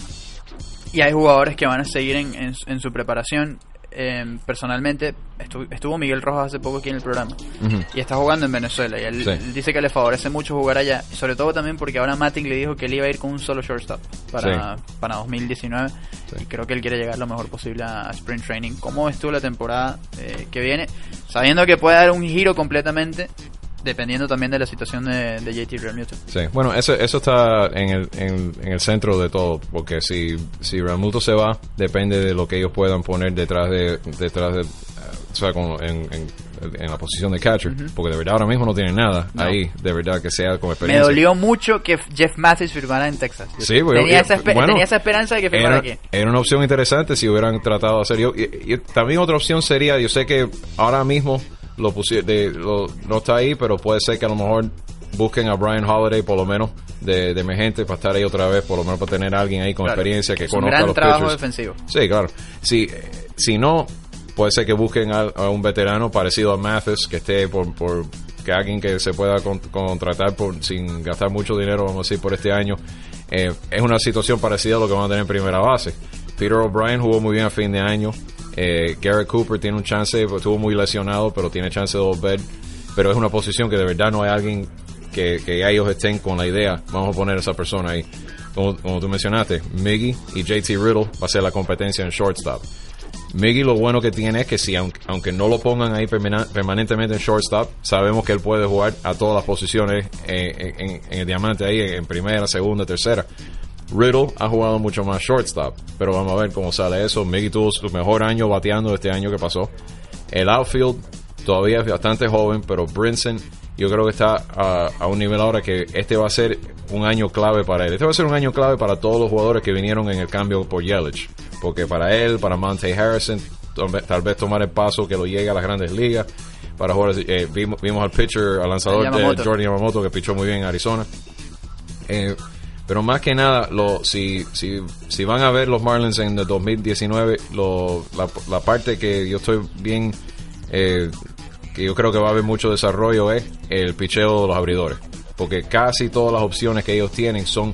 Y hay jugadores que van a seguir en, en su preparación. Eh, personalmente, estu- estuvo Miguel Rojas hace poco aquí en el programa y está jugando en Venezuela. Y él, Sí. él dice que le favorece mucho jugar allá, sobre todo también porque ahora Matic le dijo que él iba a ir con un solo shortstop para, para 2019. Y creo que él quiere llegar lo mejor posible a, Sprint Training. ¿Cómo estuvo la temporada eh, que viene? Sabiendo que puede dar un giro completamente, dependiendo también de la situación de, de JT Realmuto. Sí, bueno, eso, eso está en el, en, en el centro de todo, porque si, si Realmuto se va, depende de lo que ellos puedan poner detrás de, detrás de, o sea, como en, en, en la posición de catcher, porque de verdad ahora mismo no tienen nada No. ahí, de verdad que sea con Me experiencia. dolió mucho que Jeff Mathis firmara en Texas. Sí, porque- tenía, esa bueno, tenía esa esperanza de que firmara era, aquí. era una opción interesante si hubieran tratado de hacer yo. Y, y también otra opción sería, yo sé que ahora mismo lo, de, lo no está ahí, pero puede ser que a lo mejor busquen a Brian Holiday por lo menos de, de emergente para estar ahí otra vez, por lo menos para tener a alguien ahí con Claro, experiencia que es conozca gran los trabajo pitchers. defensivo. Sí, claro. Si, eh, si no, puede ser que busquen a, a un veterano parecido a Mathis, que esté por, por que alguien que se pueda con- contratar por, sin gastar mucho dinero, vamos a decir, por este año. Eh, es una situación parecida a lo que van a tener en primera base. Peter O'Brien jugó muy bien a fin de año. Eh, Garrett Cooper tiene un chance, estuvo muy lesionado, pero tiene chance de volver. Pero es una posición que de verdad no hay alguien que, ellos estén con la idea, vamos a poner a esa persona ahí. Como, como tú mencionaste, Miggy y JT Riddle va a ser la competencia en shortstop. Miggy lo bueno que tiene es que si aunque, aunque no lo pongan ahí permanentemente en shortstop, sabemos que él puede jugar a todas las posiciones eh, en- en el diamante ahí, en primera, segunda, tercera. Riddle ha jugado mucho más shortstop, pero vamos a ver cómo sale eso. Miggy tuvo su mejor año bateando este año que pasó. El outfield todavía es bastante joven, pero Brinson yo creo que está a, a un nivel ahora que este va a ser un año clave para él. Este va a ser un año clave para todos los jugadores que vinieron en el cambio por Yelich. Porque para él, para Monte Harrison, tal vez- tomar el paso que lo llegue a las grandes ligas. Para jugadores, eh, vimos, vimos al pitcher, al lanzador de. Jordan Yamamoto que pichó muy bien en Arizona. Eh, pero más que nada, lo, si, si, si van a ver los Marlins en el 2019, lo, la, la parte que yo estoy bien eh, que yo creo que va a haber mucho desarrollo es el picheo de los abridores. Porque casi todas las opciones que ellos tienen son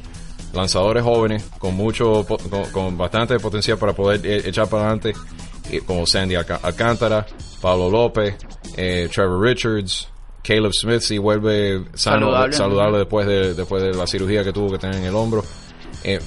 lanzadores jóvenes con mucho con, bastante potencial para poder eh, echar para adelante eh, como Sandy Alcántara, Pablo López, eh, Trevor Richards, Caleb Smith si vuelve sano, Saludable. saludable, después de después de la cirugía que tuvo que tener en el hombro. Eh,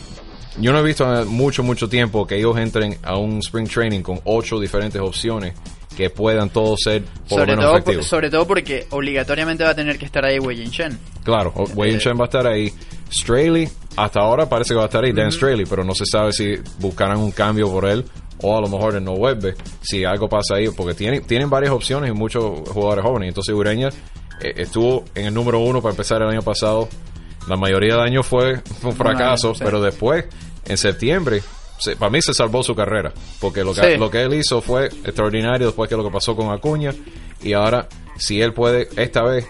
yo no he visto mucho, mucho tiempo que ellos entren a un spring training con ocho diferentes opciones que puedan todos ser por Sobre lo menos todo, por- sobre todo porque obligatoriamente va a tener que estar ahí Wei Chen. Claro, Wei Chen va a estar ahí. Straley, hasta ahora parece que va a estar ahí, Dan Straley, pero no se sabe si buscarán un cambio por él o a lo mejor él no vuelve. Si algo pasa ahí, porque tienen, tienen varias opciones y muchos jugadores jóvenes. Entonces Ureña eh, estuvo en el número uno para empezar el año pasado. La mayoría del año fue, un fracaso, pero después, en septiembre, se- para mí se salvó su carrera. Porque lo que, Sí. lo que él hizo fue extraordinario después que lo que pasó con Acuña. Y ahora, si él puede esta vez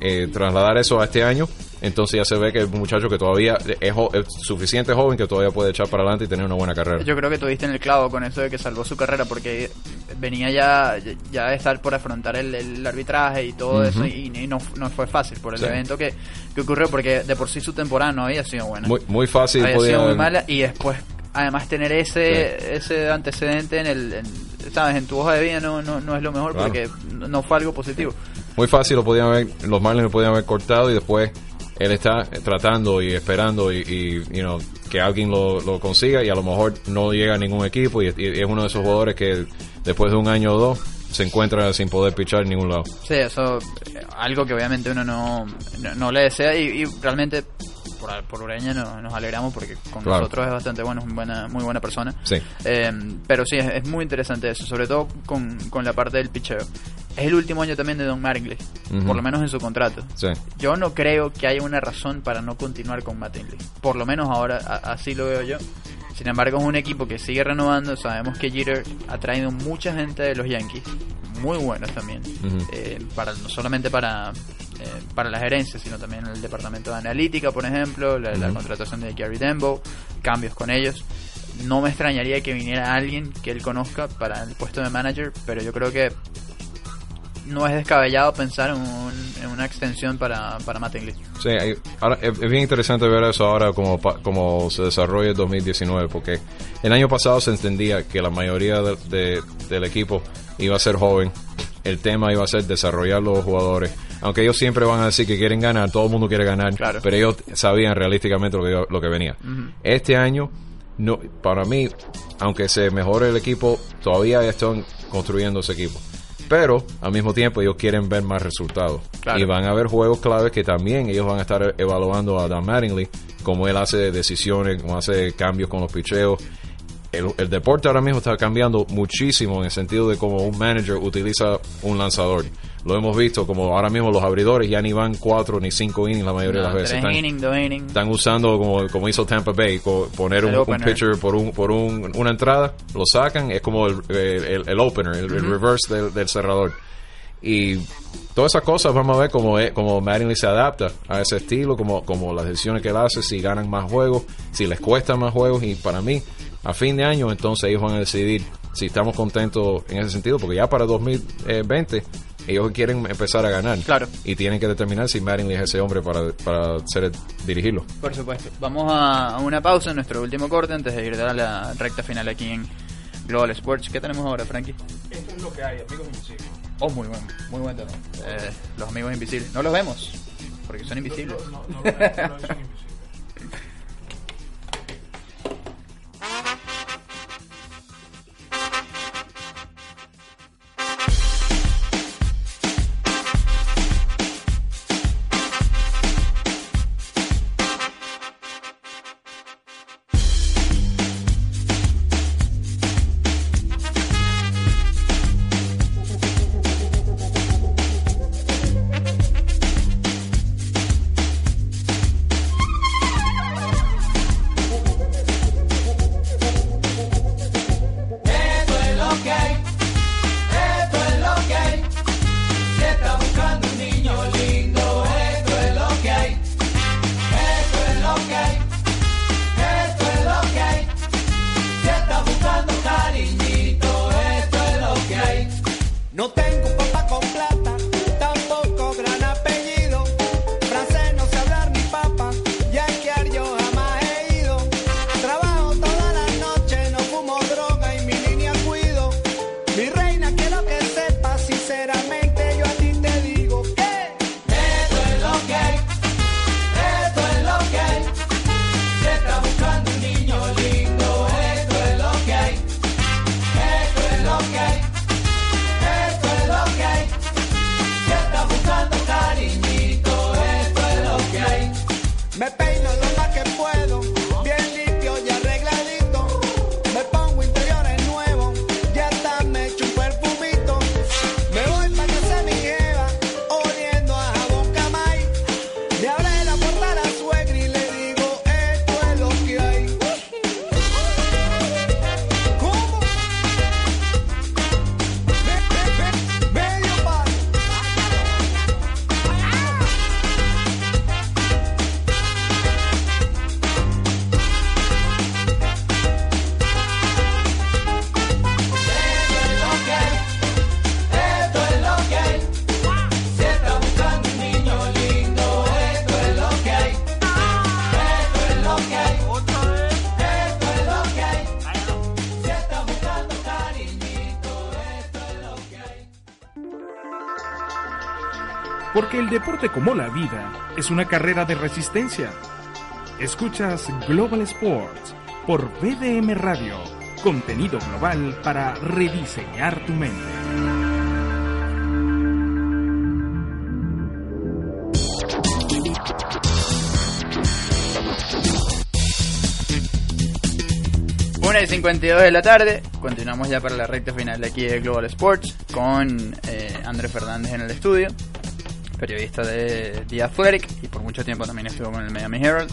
eh, trasladar eso a este año, entonces ya se ve que es un muchacho que todavía es, jo- es suficiente joven que todavía puede echar para adelante y tener una buena carrera. Yo creo que tuviste en el clavo con eso de que salvó su carrera porque venía ya, ya de estar por afrontar el, el arbitraje y todo eso y, y no, no fue fácil por el Sí. evento que, que ocurrió porque de por sí su temporada no había sido buena. Muy, muy fácil había podía sido muy mala y después además tener ese ese antecedente en el en- sabes en tu hoja de vida no, no, no es lo mejor Claro. porque no no fue algo positivo muy fácil lo podían haber, los Marlins lo podían haber cortado y después él está tratando y esperando y, y, you que alguien lo, lo consiga y a lo mejor no llega a ningún equipo y, es uno de esos jugadores que después de un año o dos se encuentra sin poder pichar en ningún lado. Sí, eso algo que obviamente uno no, no, le desea y realmente por, por Ureña no- nos alegramos porque con Claro. nosotros es bastante bueno, es una buena, muy buena persona. Sí. Eh, pero sí, es, es muy interesante eso, sobre todo con, con la parte del picheo. Es el último año también de Don Mattingly, Ujú. por lo menos en su contrato. Sí. Yo no creo que haya una razón para no continuar con Mattingly. Por lo menos ahora a- así lo veo yo. Sin embargo, es un equipo que sigue renovando. Sabemos que Jeter ha traído mucha gente de los Yankees, muy buenos también. Ujú. Eh, para no solamente para eh, para la gerencia, sino también el departamento de analítica, por ejemplo, la, la Ujú. contratación de Gary Dembo, cambios con ellos. No me extrañaría que viniera alguien que él conozca para el puesto de manager, pero yo creo que no es descabellado pensar en, un- en una extensión para, para Mattingly. Sí, hay- ahora, es, bien interesante ver eso ahora como, como se desarrolla el 2019, porque el año pasado se entendía que la mayoría de- de- del equipo iba a ser joven, el tema iba a ser desarrollar los jugadores, aunque ellos siempre van a decir que quieren ganar, todo el mundo quiere ganar, pero ellos sabían realísticamente lo que, iba- lo que venía. Este año, no, para mí, aunque se mejore el equipo, todavía están construyendo ese equipo. Pero al mismo tiempo ellos quieren ver más resultados. Claro. Y van a haber juegos claves que también ellos van a estar evaluando a Dan Mattingly, cómo él hace decisiones, cómo hace cambios con los picheos. El, el deporte ahora mismo está cambiando muchísimo en el sentido de cómo un manager utiliza un lanzador. Lo hemos visto como ahora mismo los abridores ya ni van cuatro ni cinco innings la mayoría de las veces. Están- están usando como, como hizo Tampa Bay, poner un, pitcher por un por un- una entrada, lo sacan, es como el, el, opener, el, reverse del, del cerrador. Y todas esas cosas vamos a ver cómo, es- cómo se adapta a ese estilo, como, como las decisiones que él hace, si ganan más juegos, si les cuesta más juegos. Y para mí, a fin de año, entonces ellos van a decidir si estamos contentos en ese sentido, porque ya para 2020 ellos quieren empezar a ganar. Claro. Y tienen que determinar si Mattingly es ese hombre para, para ser, dirigirlo. Por supuesto. Vamos a una pausa en nuestro último corte antes de ir a la recta final aquí en Global Sports. ¿Qué tenemos ahora, Frankie? Esto es lo que hay, amigos invisibles. Oh, muy buen, muy buen tema. Eh, los amigos invisibles. No los vemos, porque son invisibles. No, no, no, no, no, son invisibles. El deporte como la vida es una carrera de resistencia. Escuchas Global Sports por BDM Radio, contenido global para rediseñar tu mente. Y 52 de la tarde, continuamos ya para la recta final de aquí de Global Sports con eh, Andrés Fernández en el estudio, periodista de The Athletic y por mucho tiempo también estuvo con el Miami Herald,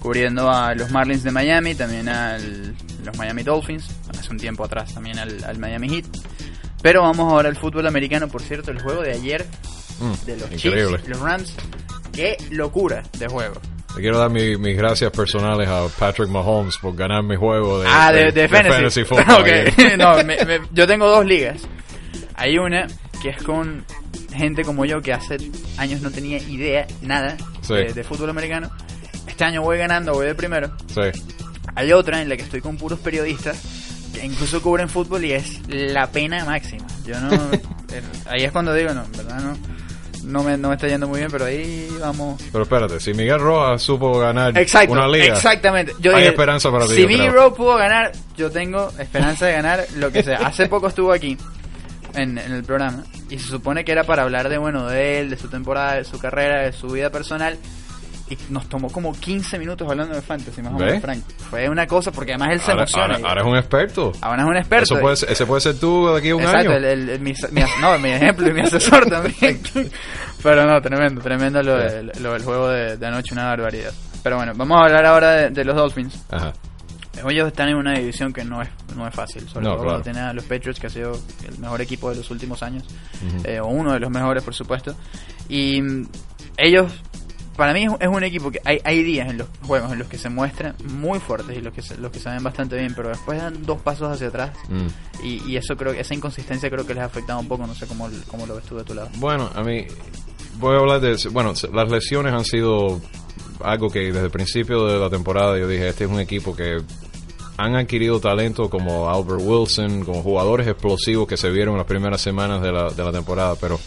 cubriendo a los Marlins de Miami, también a los Miami Dolphins, hace un tiempo atrás también al, al Miami Heat. Pero vamos ahora al fútbol americano, por cierto, el juego de ayer Mm, de los increíble. Chiefs, los Rams, qué locura de juego. Le quiero dar mi- mis gracias personales a Patrick Mahomes por ganar mi juego de, Ah, de, de fantasy. football. Ok. ayer. no, me- me- yo tengo dos ligas. Hay una que es con gente como yo que hace años no tenía idea, nada, Sí. de, de fútbol americano. Este año voy ganando, voy de primero. Sí. Hay otra en la que estoy con puros periodistas que incluso cubren fútbol y es la pena máxima. Yo no. eh, ahí es cuando digo, no, en verdad no. No me, no me está yendo muy bien, pero ahí vamos. Pero espérate, si Miguel Rojas supo ganar Exacto, una liga, exactamente. Yo hay dije, esperanza para ti. Si creo. Rowe pudo ganar, yo tengo esperanza de ganar lo que sea. Hace poco estuvo aquí en, en el programa y se supone que era para hablar de bueno de él, de su temporada, de su carrera, de su vida personal. Y nos tomó como 15 minutos hablando de fantasy, más o menos, Frank. Fue una cosa, porque además él se Ahora, emociona. ahora- ahora es un experto. Ahora es un experto. Eso puede ser- ese puede ser tú de aquí a un Exacto, año. el- mi, mi- no, mi ejemplo y mi asesor también. Pero no, tremendo, tremendo lo, del- lo del juego de, de anoche, una barbaridad. Pero bueno, vamos a hablar ahora de, de los Dolphins. Ajá. Ellos están en una división que no es, no es fácil, sobre No, todo claro. cuando tienen a los Patriots, que ha sido el mejor equipo de los últimos años, eh, o uno de los mejores, por supuesto. Y mm, ellos, para mí, es, un equipo que hay, hay días en los juegos en los que se muestran muy fuertes y los que se, los que se ven bastante bien, pero después dan dos pasos hacia atrás. Mm. Y, y eso creo esa inconsistencia creo que les ha afectado un poco, no sé cómo, cómo lo ves tú de tu lado. Bueno, a mí, voy a hablar de. Bueno, las lesiones han sido algo que desde el principio de la temporada yo dije: este es un equipo que han adquirido talento como Albert Wilson, como jugadores explosivos que se vieron en las primeras semanas de la, de la temporada, pero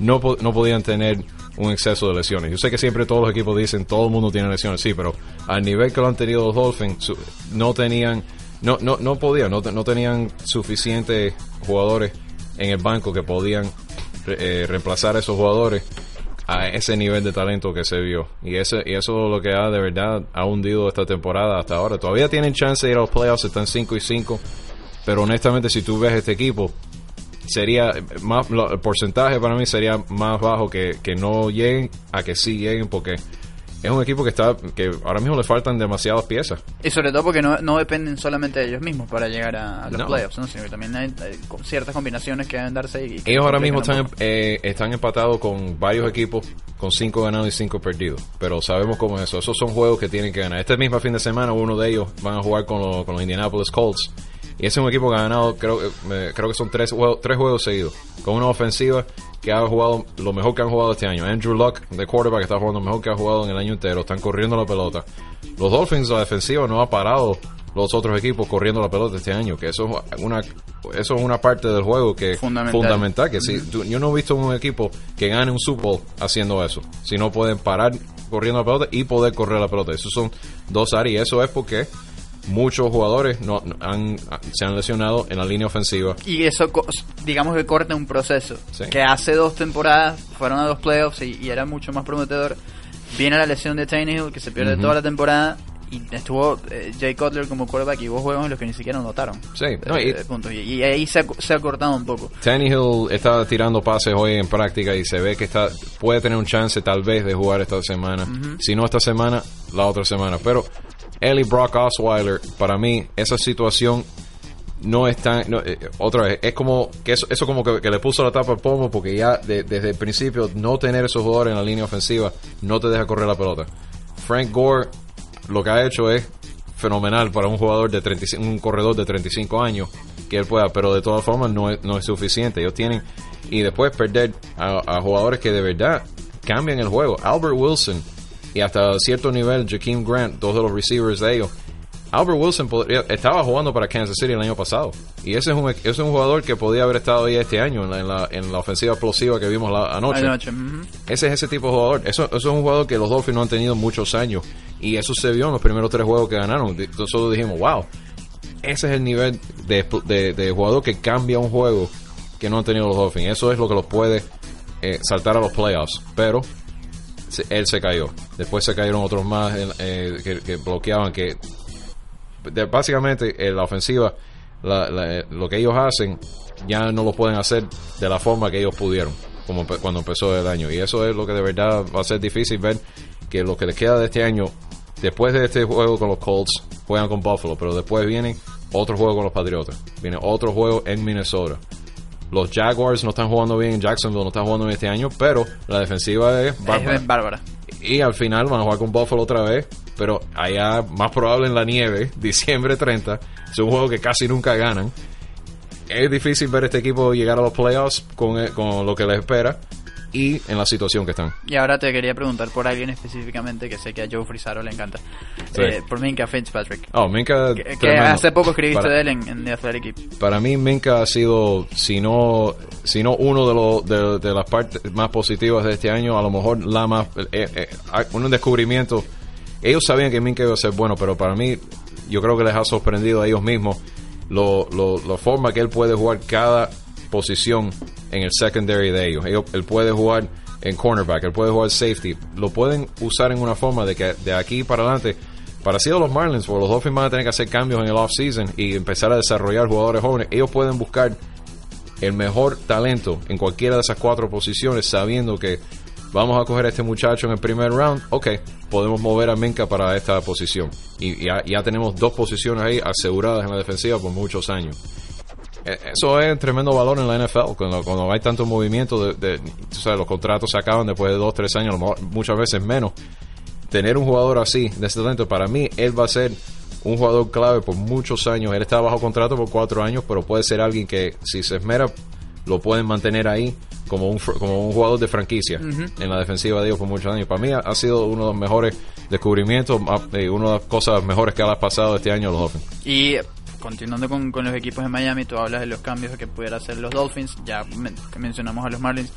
no, no podían tener un exceso de lesiones. Yo sé que siempre todos los equipos dicen todo el mundo tiene lesiones, sí, pero al nivel que lo han tenido los Dolphins, no tenían, no, no, no podían, no, no tenían suficientes jugadores en el banco que podían eh, reemplazar a esos jugadores a ese nivel de talento que se vio. Y, ese, y eso es lo que ha de verdad ha hundido esta temporada hasta ahora. Todavía tienen chance de ir a los playoffs, están 5 y 5. Pero honestamente, si tú ves este equipo, sería más el porcentaje para mí sería más bajo que, que no lleguen a que sí lleguen porque es un equipo que está que ahora mismo le faltan demasiadas piezas Y sobre todo porque no, no dependen solamente de ellos mismos para llegar a, a los No. playoffs, ¿no? sino que también hay, hay ciertas combinaciones que deben darse. Y ellos ahora mismo están, eh, están empatados con varios equipos con 5 ganados y 5 perdidos pero sabemos cómo es eso esos son juegos que tienen que ganar este mismo fin de semana uno de ellos van a jugar con, los- con los Indianapolis Colts y ese es un equipo que ha ganado creo, eh, creo que son tres juegos, tres juegos seguidos con una ofensiva que ha jugado lo mejor que han jugado este año. Andrew Luck de quarterback está jugando lo mejor que ha jugado en el año entero. Están corriendo la pelota. Los Dolphins la defensiva no ha parado los otros equipos corriendo la pelota este año que eso es una eso es una parte del juego que Fundamental. fundamental que si tú- yo no he visto un equipo que gane un Super Bowl haciendo eso si no pueden parar corriendo la pelota y poder correr la pelota. Esos son dos áreas y eso es porque muchos jugadores no, no han, se han lesionado en la línea ofensiva Y eso, digamos que corta un proceso. Sí. Que hace dos temporadas fueron a dos playoffs y, y era mucho más prometedor. Viene la lesión de Tannehill, que se pierde toda la temporada. Y estuvo eh, Jay Cutler como quarterback y hubo juegos en los que ni siquiera notaron. Sí, no, y- punto. Y, y ahí se ha, se ha cortado un poco. Tannehill está tirando pases hoy en práctica y se ve que está puede tener un chance tal vez de jugar esta semana. Si no esta semana, la otra semana. Pero él Brock Osweiler, para mí, esa situación no es tan... no, eh, otra vez, es como que eso, eso como que, que le puso la tapa al pomo porque ya de- desde el principio no tener esos jugadores en la línea ofensiva no te deja correr la pelota. Frank Gore lo que ha hecho es fenomenal para un jugador de 35, un corredor de 35 años que él pueda, pero de todas formas no es, no es suficiente. Ellos tienen y después perder a, a jugadores que de verdad cambian el juego. Albert Wilson y hasta cierto nivel Jakeem Grant, dos de los receivers de ellos, Albert Wilson podría- estaba jugando para Kansas City el año pasado. Y ese es un, ese es un jugador que podía haber estado ahí este año en la, en la, en la ofensiva explosiva que vimos la, anoche. Ese es ese tipo de jugador. Eso, eso es un jugador que los Dolphins no han tenido muchos años. Y eso se vio en los primeros tres juegos que ganaron. Nosotros dijimos, wow, ese es el nivel de, de- de jugador que cambia un juego que no han tenido los Dolphins. Eso es lo que los puede eh, saltar a los playoffs. Pero él se cayó. Después se cayeron otros más eh, que, que bloqueaban. que Básicamente, en la ofensiva, la- la- lo que ellos hacen ya no lo pueden hacer de la forma que ellos pudieron como cuando empezó el año. Y eso es lo que de verdad va a ser difícil ver que lo que les queda de este año, después de este juego con los Colts, juegan con Buffalo, pero después viene otro juego con los Patriotas, viene otro juego en Minnesota. Los Jaguars no están jugando bien en Jacksonville, no están jugando bien este año, pero la defensiva es bárbara. Es bárbara. Y al final van a jugar con Buffalo otra vez, pero allá más probable en la nieve, diciembre 30. Es un juego que casi nunca ganan. Es difícil ver este equipo llegar a los playoffs con, eh, con lo que les espera y en la situación que están. Y ahora te quería preguntar por alguien específicamente que sé que a Joe Frisaro le encanta. Sí. Eh, por Minka Fitzpatrick. Oh, Minka, Que, hace poco escribiste Para- de él en, en The Athletic. Para mí Minka ha sido, si no, si no uno de, los de, de las partes más positivas de este año, a lo mejor la más, eh, eh, un descubrimiento. Ellos sabían que Minka iba a ser bueno, pero para mí, yo creo que les ha sorprendido a ellos mismos lo, lo, la forma que él puede jugar cada posición en el secondary de ellos. Ellos- Él puede jugar en cornerback, él puede jugar safety. Lo pueden usar en una forma de que de aquí para adelante Parecido a los Marlins, porque los Dolphins van a tener que hacer cambios en el off-season y empezar a desarrollar jugadores jóvenes. Ellos pueden buscar el mejor talento en cualquiera de esas cuatro posiciones, sabiendo que vamos a coger a este muchacho en el primer round. Ok, podemos mover a Minka para esta posición. Y ya, ya tenemos dos posiciones ahí aseguradas en la defensiva por muchos años. Eh, Eso es tremendo valor en la NFL, cuando, cuando hay tanto movimiento, de, de- tú sabes, los contratos se acaban después de dos, tres años, muchas veces menos. Tener un jugador así, de ese talento, para mí, él va a ser un jugador clave por muchos años. Él está bajo contrato por cuatro años, pero puede ser alguien que, si se esmera, lo pueden mantener ahí como un, como un jugador de franquicia Ujú. en la defensiva de ellos por muchos años. Para mí ha, sido uno de los mejores descubrimientos, ah, eh, una de las cosas mejores que ha pasado este año a los Dolphins. Y continuando con, con los equipos de Miami, tú hablas de los cambios que pudiera hacer los Dolphins, ya men- que mencionamos a los Marlins.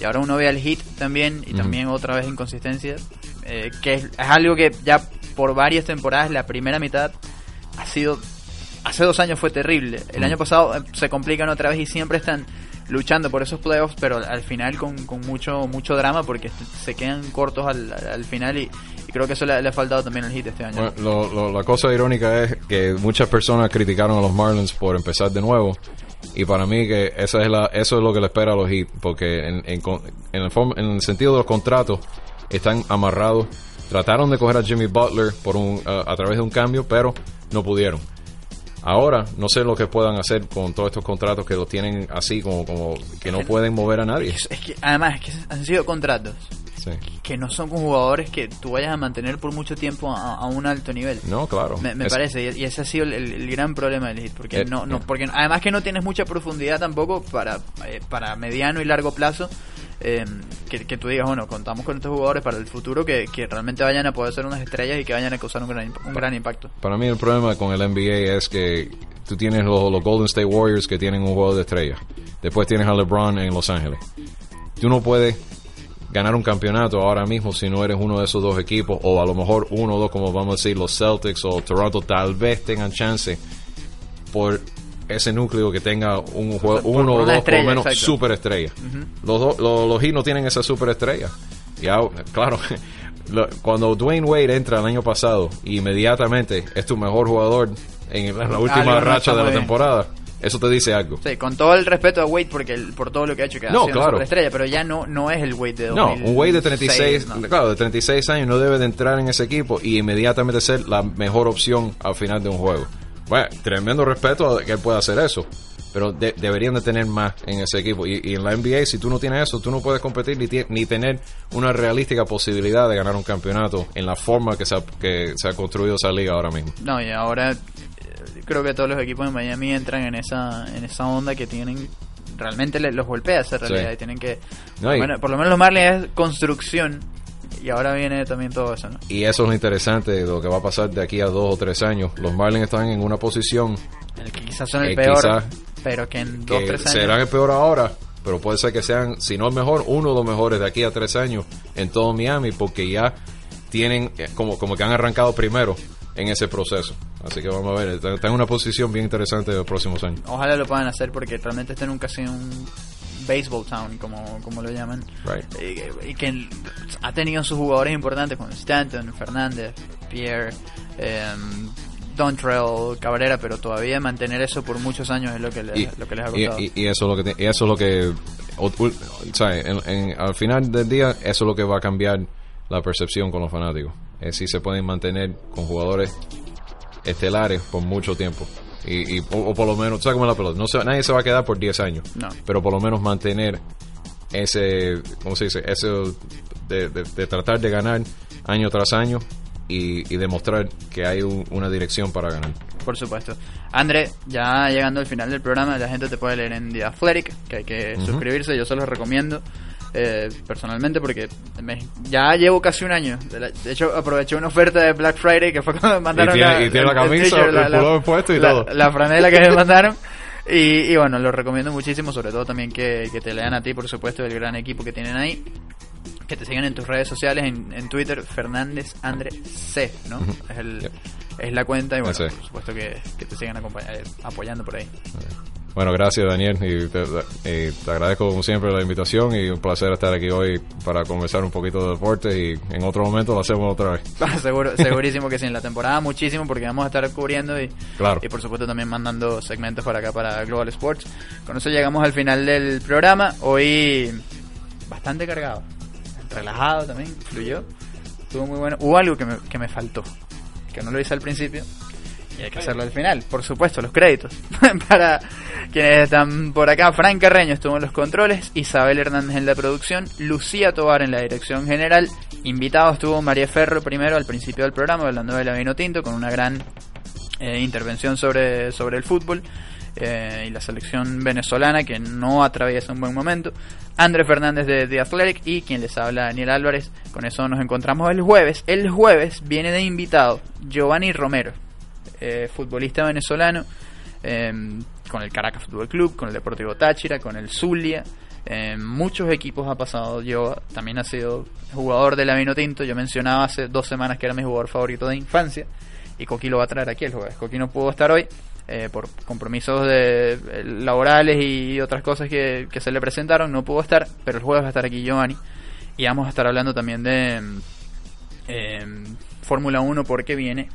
Y ahora uno ve al Heat también, y también otra vez inconsistencia, eh, que es, es algo que ya por varias temporadas, la primera mitad ha sido, hace dos años fue terrible. El año pasado eh, se complican otra vez y siempre están luchando por esos playoffs, pero al final con, con mucho mucho drama porque se quedan cortos al, al final y, creo que eso le, ha faltado también al Heat este año. Lo- lo- la cosa irónica es que muchas personas criticaron a los Marlins por empezar de nuevo. Y para mí que esa es la, eso es lo que le espera a los Heat. Porque en, en, en el, en el sentido de los contratos están amarrados. Trataron de coger a Jimmy Butler por un, a, a través de un cambio, pero no pudieron. Ahora no sé lo que puedan hacer con todos estos contratos que los tienen así como, como que no pueden mover a nadie. Es que además es que han sido contratos Sí. que no son con jugadores que tú vayas a mantener por mucho tiempo a, a un alto nivel. No, claro. Me, me Es- parece, y, ese ha sido el, el- el gran problema del hit, porque Eh, no, no, eh. porque además que no tienes mucha profundidad tampoco para, eh, para mediano y largo plazo, eh, que, que tú digas, bueno, contamos con estos jugadores para el futuro que, que realmente vayan a poder ser unas estrellas y que vayan a causar un gran, un gran impacto. Para mí el problema con el NBA es que tú tienes los, los Golden State Warriors que tienen un juego de estrella. Después tienes a LeBron en Los Ángeles. Tú no puedes ganar un campeonato ahora mismo si no eres uno de esos dos equipos o a lo mejor uno o dos como vamos a decir los Celtics o Toronto tal vez tengan chance por ese núcleo que tenga un juego, uno o una dos estrella, por lo menos exacto. superestrella. Ujú. Los, do- los, los Heat no tienen esa superestrella. Ya, claro, cuando Dwayne Wade entra el año pasado, inmediatamente es tu mejor jugador en la, la última no racha de la temporada. Eso te dice algo. Sí, con todo el respeto a Wade porque el- por todo lo que ha hecho que ha No, sido una claro. superestrella, pero ya no, no es el Wade de No, 2006, un Wade de 36, ¿no? claro, de 36 años no debe de entrar en ese equipo y inmediatamente ser la mejor opción al final de un juego. Bueno, tremendo respeto a que él pueda hacer eso, pero de- deberían de tener más en ese equipo. Y, y en la NBA, si tú no tienes eso, tú no puedes competir ni, ni tener una realística posibilidad de ganar un campeonato en la forma que se ha, que se ha construido esa liga ahora mismo. No, y ahora eh, creo que todos los equipos de Miami entran en esa en esa onda que tienen realmente le- los golpea esa realidad Sí. y tienen que No, y- bueno, por lo menos los Marlins es construcción y ahora viene también todo eso, ¿no? Y eso es lo interesante de lo que va a pasar de aquí a dos o tres años. Los Marlins están en una posición En el que quizás son el peor, quizás pero que en dos, que tres años... serán el peor ahora, pero puede ser que sean, si no el mejor, uno de los mejores de aquí a tres años en todo Miami, porque ya tienen eh, como, como que han arrancado primero en ese proceso. Así que vamos a ver, está en una posición bien interesante de los próximos años. Ojalá lo puedan hacer porque realmente este nunca ha sido un baseball town, como, como lo llaman. Right. Y, que- y que ha tenido sus jugadores importantes como Stanton, Fernández, Pierre, em, Dontrell, Cabrera, pero todavía mantener eso por muchos años es lo que, le- y, lo que les ha costado. y- y eso es lo que eso es lo que o- ul- o sea, en- en- al final del día eso es lo que va a cambiar la percepción con los fanáticos es si se pueden mantener con jugadores estelares por mucho tiempo y, y- o, o por lo menos ¿sabes cómo la pelota? No se- nadie se va a quedar por 10 años No. pero por lo menos mantener ese ¿cómo se dice? eso de, de- de tratar de ganar año tras año y, y demostrar que hay un- una dirección para ganar Por supuesto. André, ya llegando al final del programa, la gente te puede leer en The Athletic, que hay que suscribirse, yo se los recomiendo eh, personalmente porque me- ya llevo casi un año. De, la- de hecho, aproveché una oferta de Black Friday que fue cuando me mandaron Y tiene- la, y tiene la el el puesto y la- todo. La franela que me mandaron. Y, y bueno, lo recomiendo muchísimo, sobre todo también que, que te lean a ti, por supuesto, el gran equipo que tienen ahí. Que te sigan en tus redes sociales, en, en Twitter, Fernández Andre C, ¿no? Es, el, es la cuenta y bueno, por supuesto que, que te sigan eh, apoyando por ahí. Bueno, gracias Daniel y te, y te agradezco como siempre la invitación y un placer estar aquí hoy para conversar un poquito de deportes y en otro momento lo hacemos otra vez. Seguro, segurísimo que sí, en la temporada muchísimo porque vamos a estar cubriendo y, Claro. y por supuesto también mandando segmentos para acá para Global Sports. Con eso llegamos al final del programa. Hoy bastante cargado, relajado también, fluyó. Estuvo muy bueno. Hubo algo que me, que me faltó, que no lo hice al principio. Y hay que hacerlo al final, por supuesto, los créditos. Para quienes están por acá, Frank Carreño estuvo en los controles, Isabel Hernández en la producción, Lucía Tobar en la dirección general. Invitado estuvo María Ferro primero al principio del programa, hablando de la vino tinto, con una gran eh, intervención sobre, sobre el fútbol eh, y la selección venezolana que no atraviesa un buen momento. Andrés Fernández de The Athletic y quien les habla Daniel Álvarez. Con eso nos encontramos el jueves. El jueves viene de invitado Giovanni Romero, eh, futbolista venezolano, eh, con el Caracas Fútbol Club, con el Deportivo Táchira, con el Zulia. En muchos equipos ha pasado. Yo también ha sido jugador de la Vino Tinto. Yo mencionaba hace dos semanas que era mi jugador favorito de infancia. Y Coqui lo va a traer aquí el jueves. Coqui no pudo estar hoy eh, por compromisos de, eh, laborales y otras cosas que, que se le presentaron. No pudo estar, pero el jueves va a estar aquí Giovanni. Y vamos a estar hablando también de eh, Fórmula 1 porque viene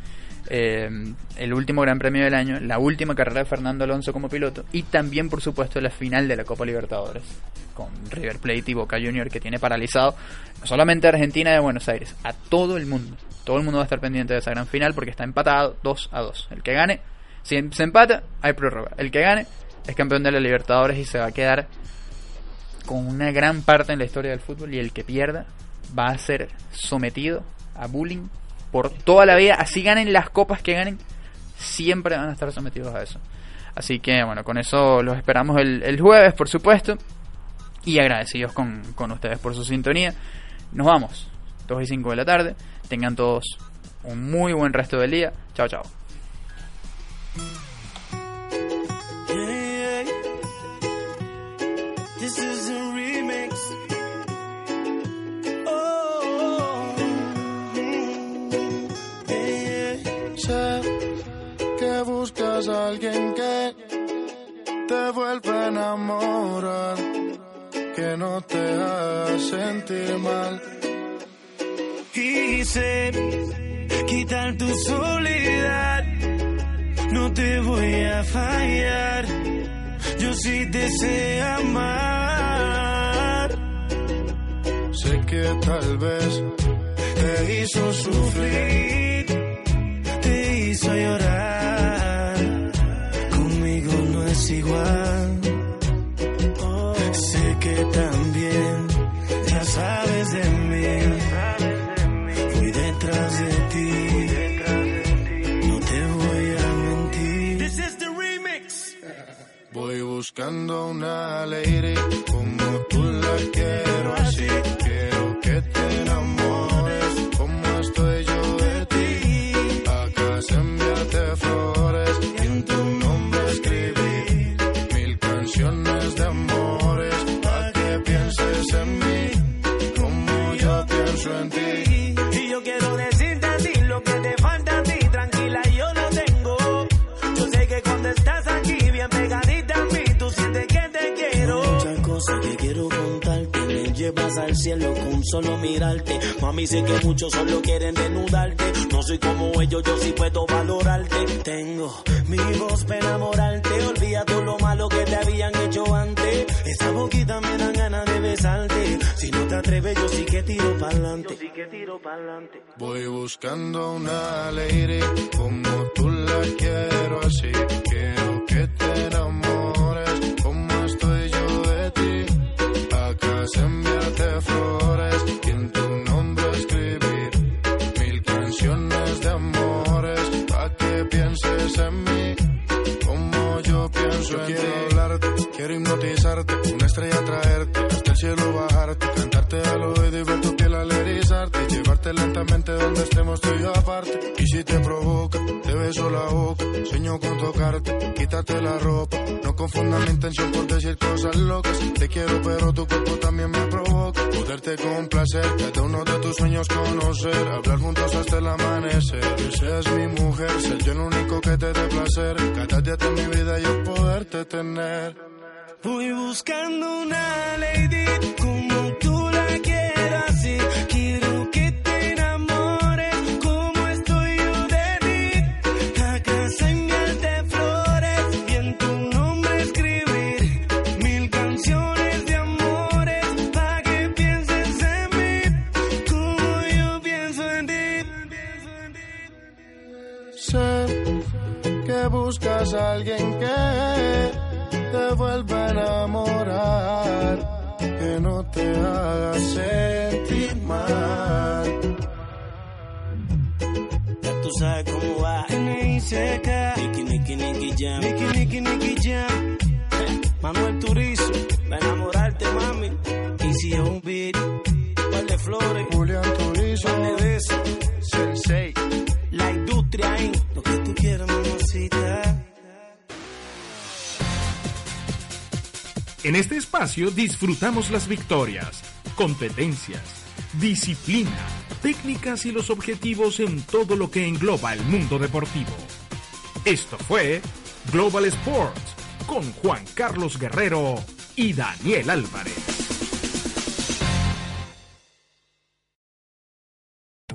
eh, el último Gran Premio del año, la última carrera de Fernando Alonso como piloto y también, por supuesto, la final de la Copa Libertadores con River Plate y Boca Junior que tiene paralizado no solamente a Argentina y a Buenos Aires, a todo el mundo. Todo el mundo va a estar pendiente de esa gran final porque está empatado 2 a 2. El que gane, si se empata, hay prórroga. El que gane es campeón de la Libertadores y se va a quedar con una gran parte en la historia del fútbol y el que pierda va a ser sometido a bullying por toda la vida, así ganen las copas que ganen, siempre van a estar sometidos a eso. Así que bueno, con eso los esperamos el, jueves, por supuesto, y agradecidos con, con ustedes por su sintonía. Nos vamos, 2 y 5 de la tarde, tengan todos un muy buen resto del día, chao chao. Buscas a alguien que te vuelva a enamorar, que no te haga sentir mal. Sé quitar tu soledad. No te voy a fallar. Yo sí te sé amar. Sé que tal vez te hizo sufrir, hizo llorar. Conmigo no es igual. Sé que también ya sabes de mí. Voy detrás de ti. No te voy a mentir. This is the remix. voy buscando una lady cielo con solo mirarte. Mami, sé que muchos solo quieren desnudarte. No soy como ellos, yo sí puedo valorarte. Tengo mi voz para enamorarte. Olvida todo lo malo que te habían hecho antes. Esa boquita me dan ganas de besarte. Si no te atreves, yo sí que tiro pa'lante. Yo sí que tiro pa'lante. Voy buscando una lady como tú la quiero así. Quiero que te enamores Se enviarte flores y en tu nombre escribir mil canciones de amores pa' que pienses en mí como yo pienso en ti. Quiero hablarte, quiero hipnotizarte, una estrella traerte, cielo bajarte, cantarte al oído y ver tu piel al erizarte, llevarte lentamente donde estemos tú y yo aparte. Y si te provoca, te beso la boca, sueño con tocarte, quítate la ropa, no confunda mi intención por decir cosas locas. Te quiero, pero tu cuerpo también me provoca. Poderte complacer, cada uno de tus sueños conocer, hablar juntos hasta el amanecer. Y seas mi mujer, ser yo el único que te dé placer. Cada día de mi vida yo poderte tener. Voy buscando una lady como tú la quiero así. Quiero que te enamores como estoy yo de ti. A casa enviarte flores y en tu nombre escribir mil canciones de amores para que pienses en mí como yo pienso en ti. Sé que buscas a alguien que vuelva a enamorar, que no te haga sentir mal. Ya tú sabes cómo va. N.I.C.K. Nicky, Nicky, Nicky Jam. Nicky, Nicky, Nicky Jam. Manuel Turizo. Va a enamorarte, mami. Y si es un beat. Par de flores. Julián Turizo. Par de besos. Sensei. La industria ahí. Lo que tú quieras, mamacita. En este espacio disfrutamos las victorias, competencias, disciplina, técnicas y los objetivos en todo lo que engloba el mundo deportivo. Esto fue Global Sports con Juan Carlos Guerrero y Daniel Álvarez.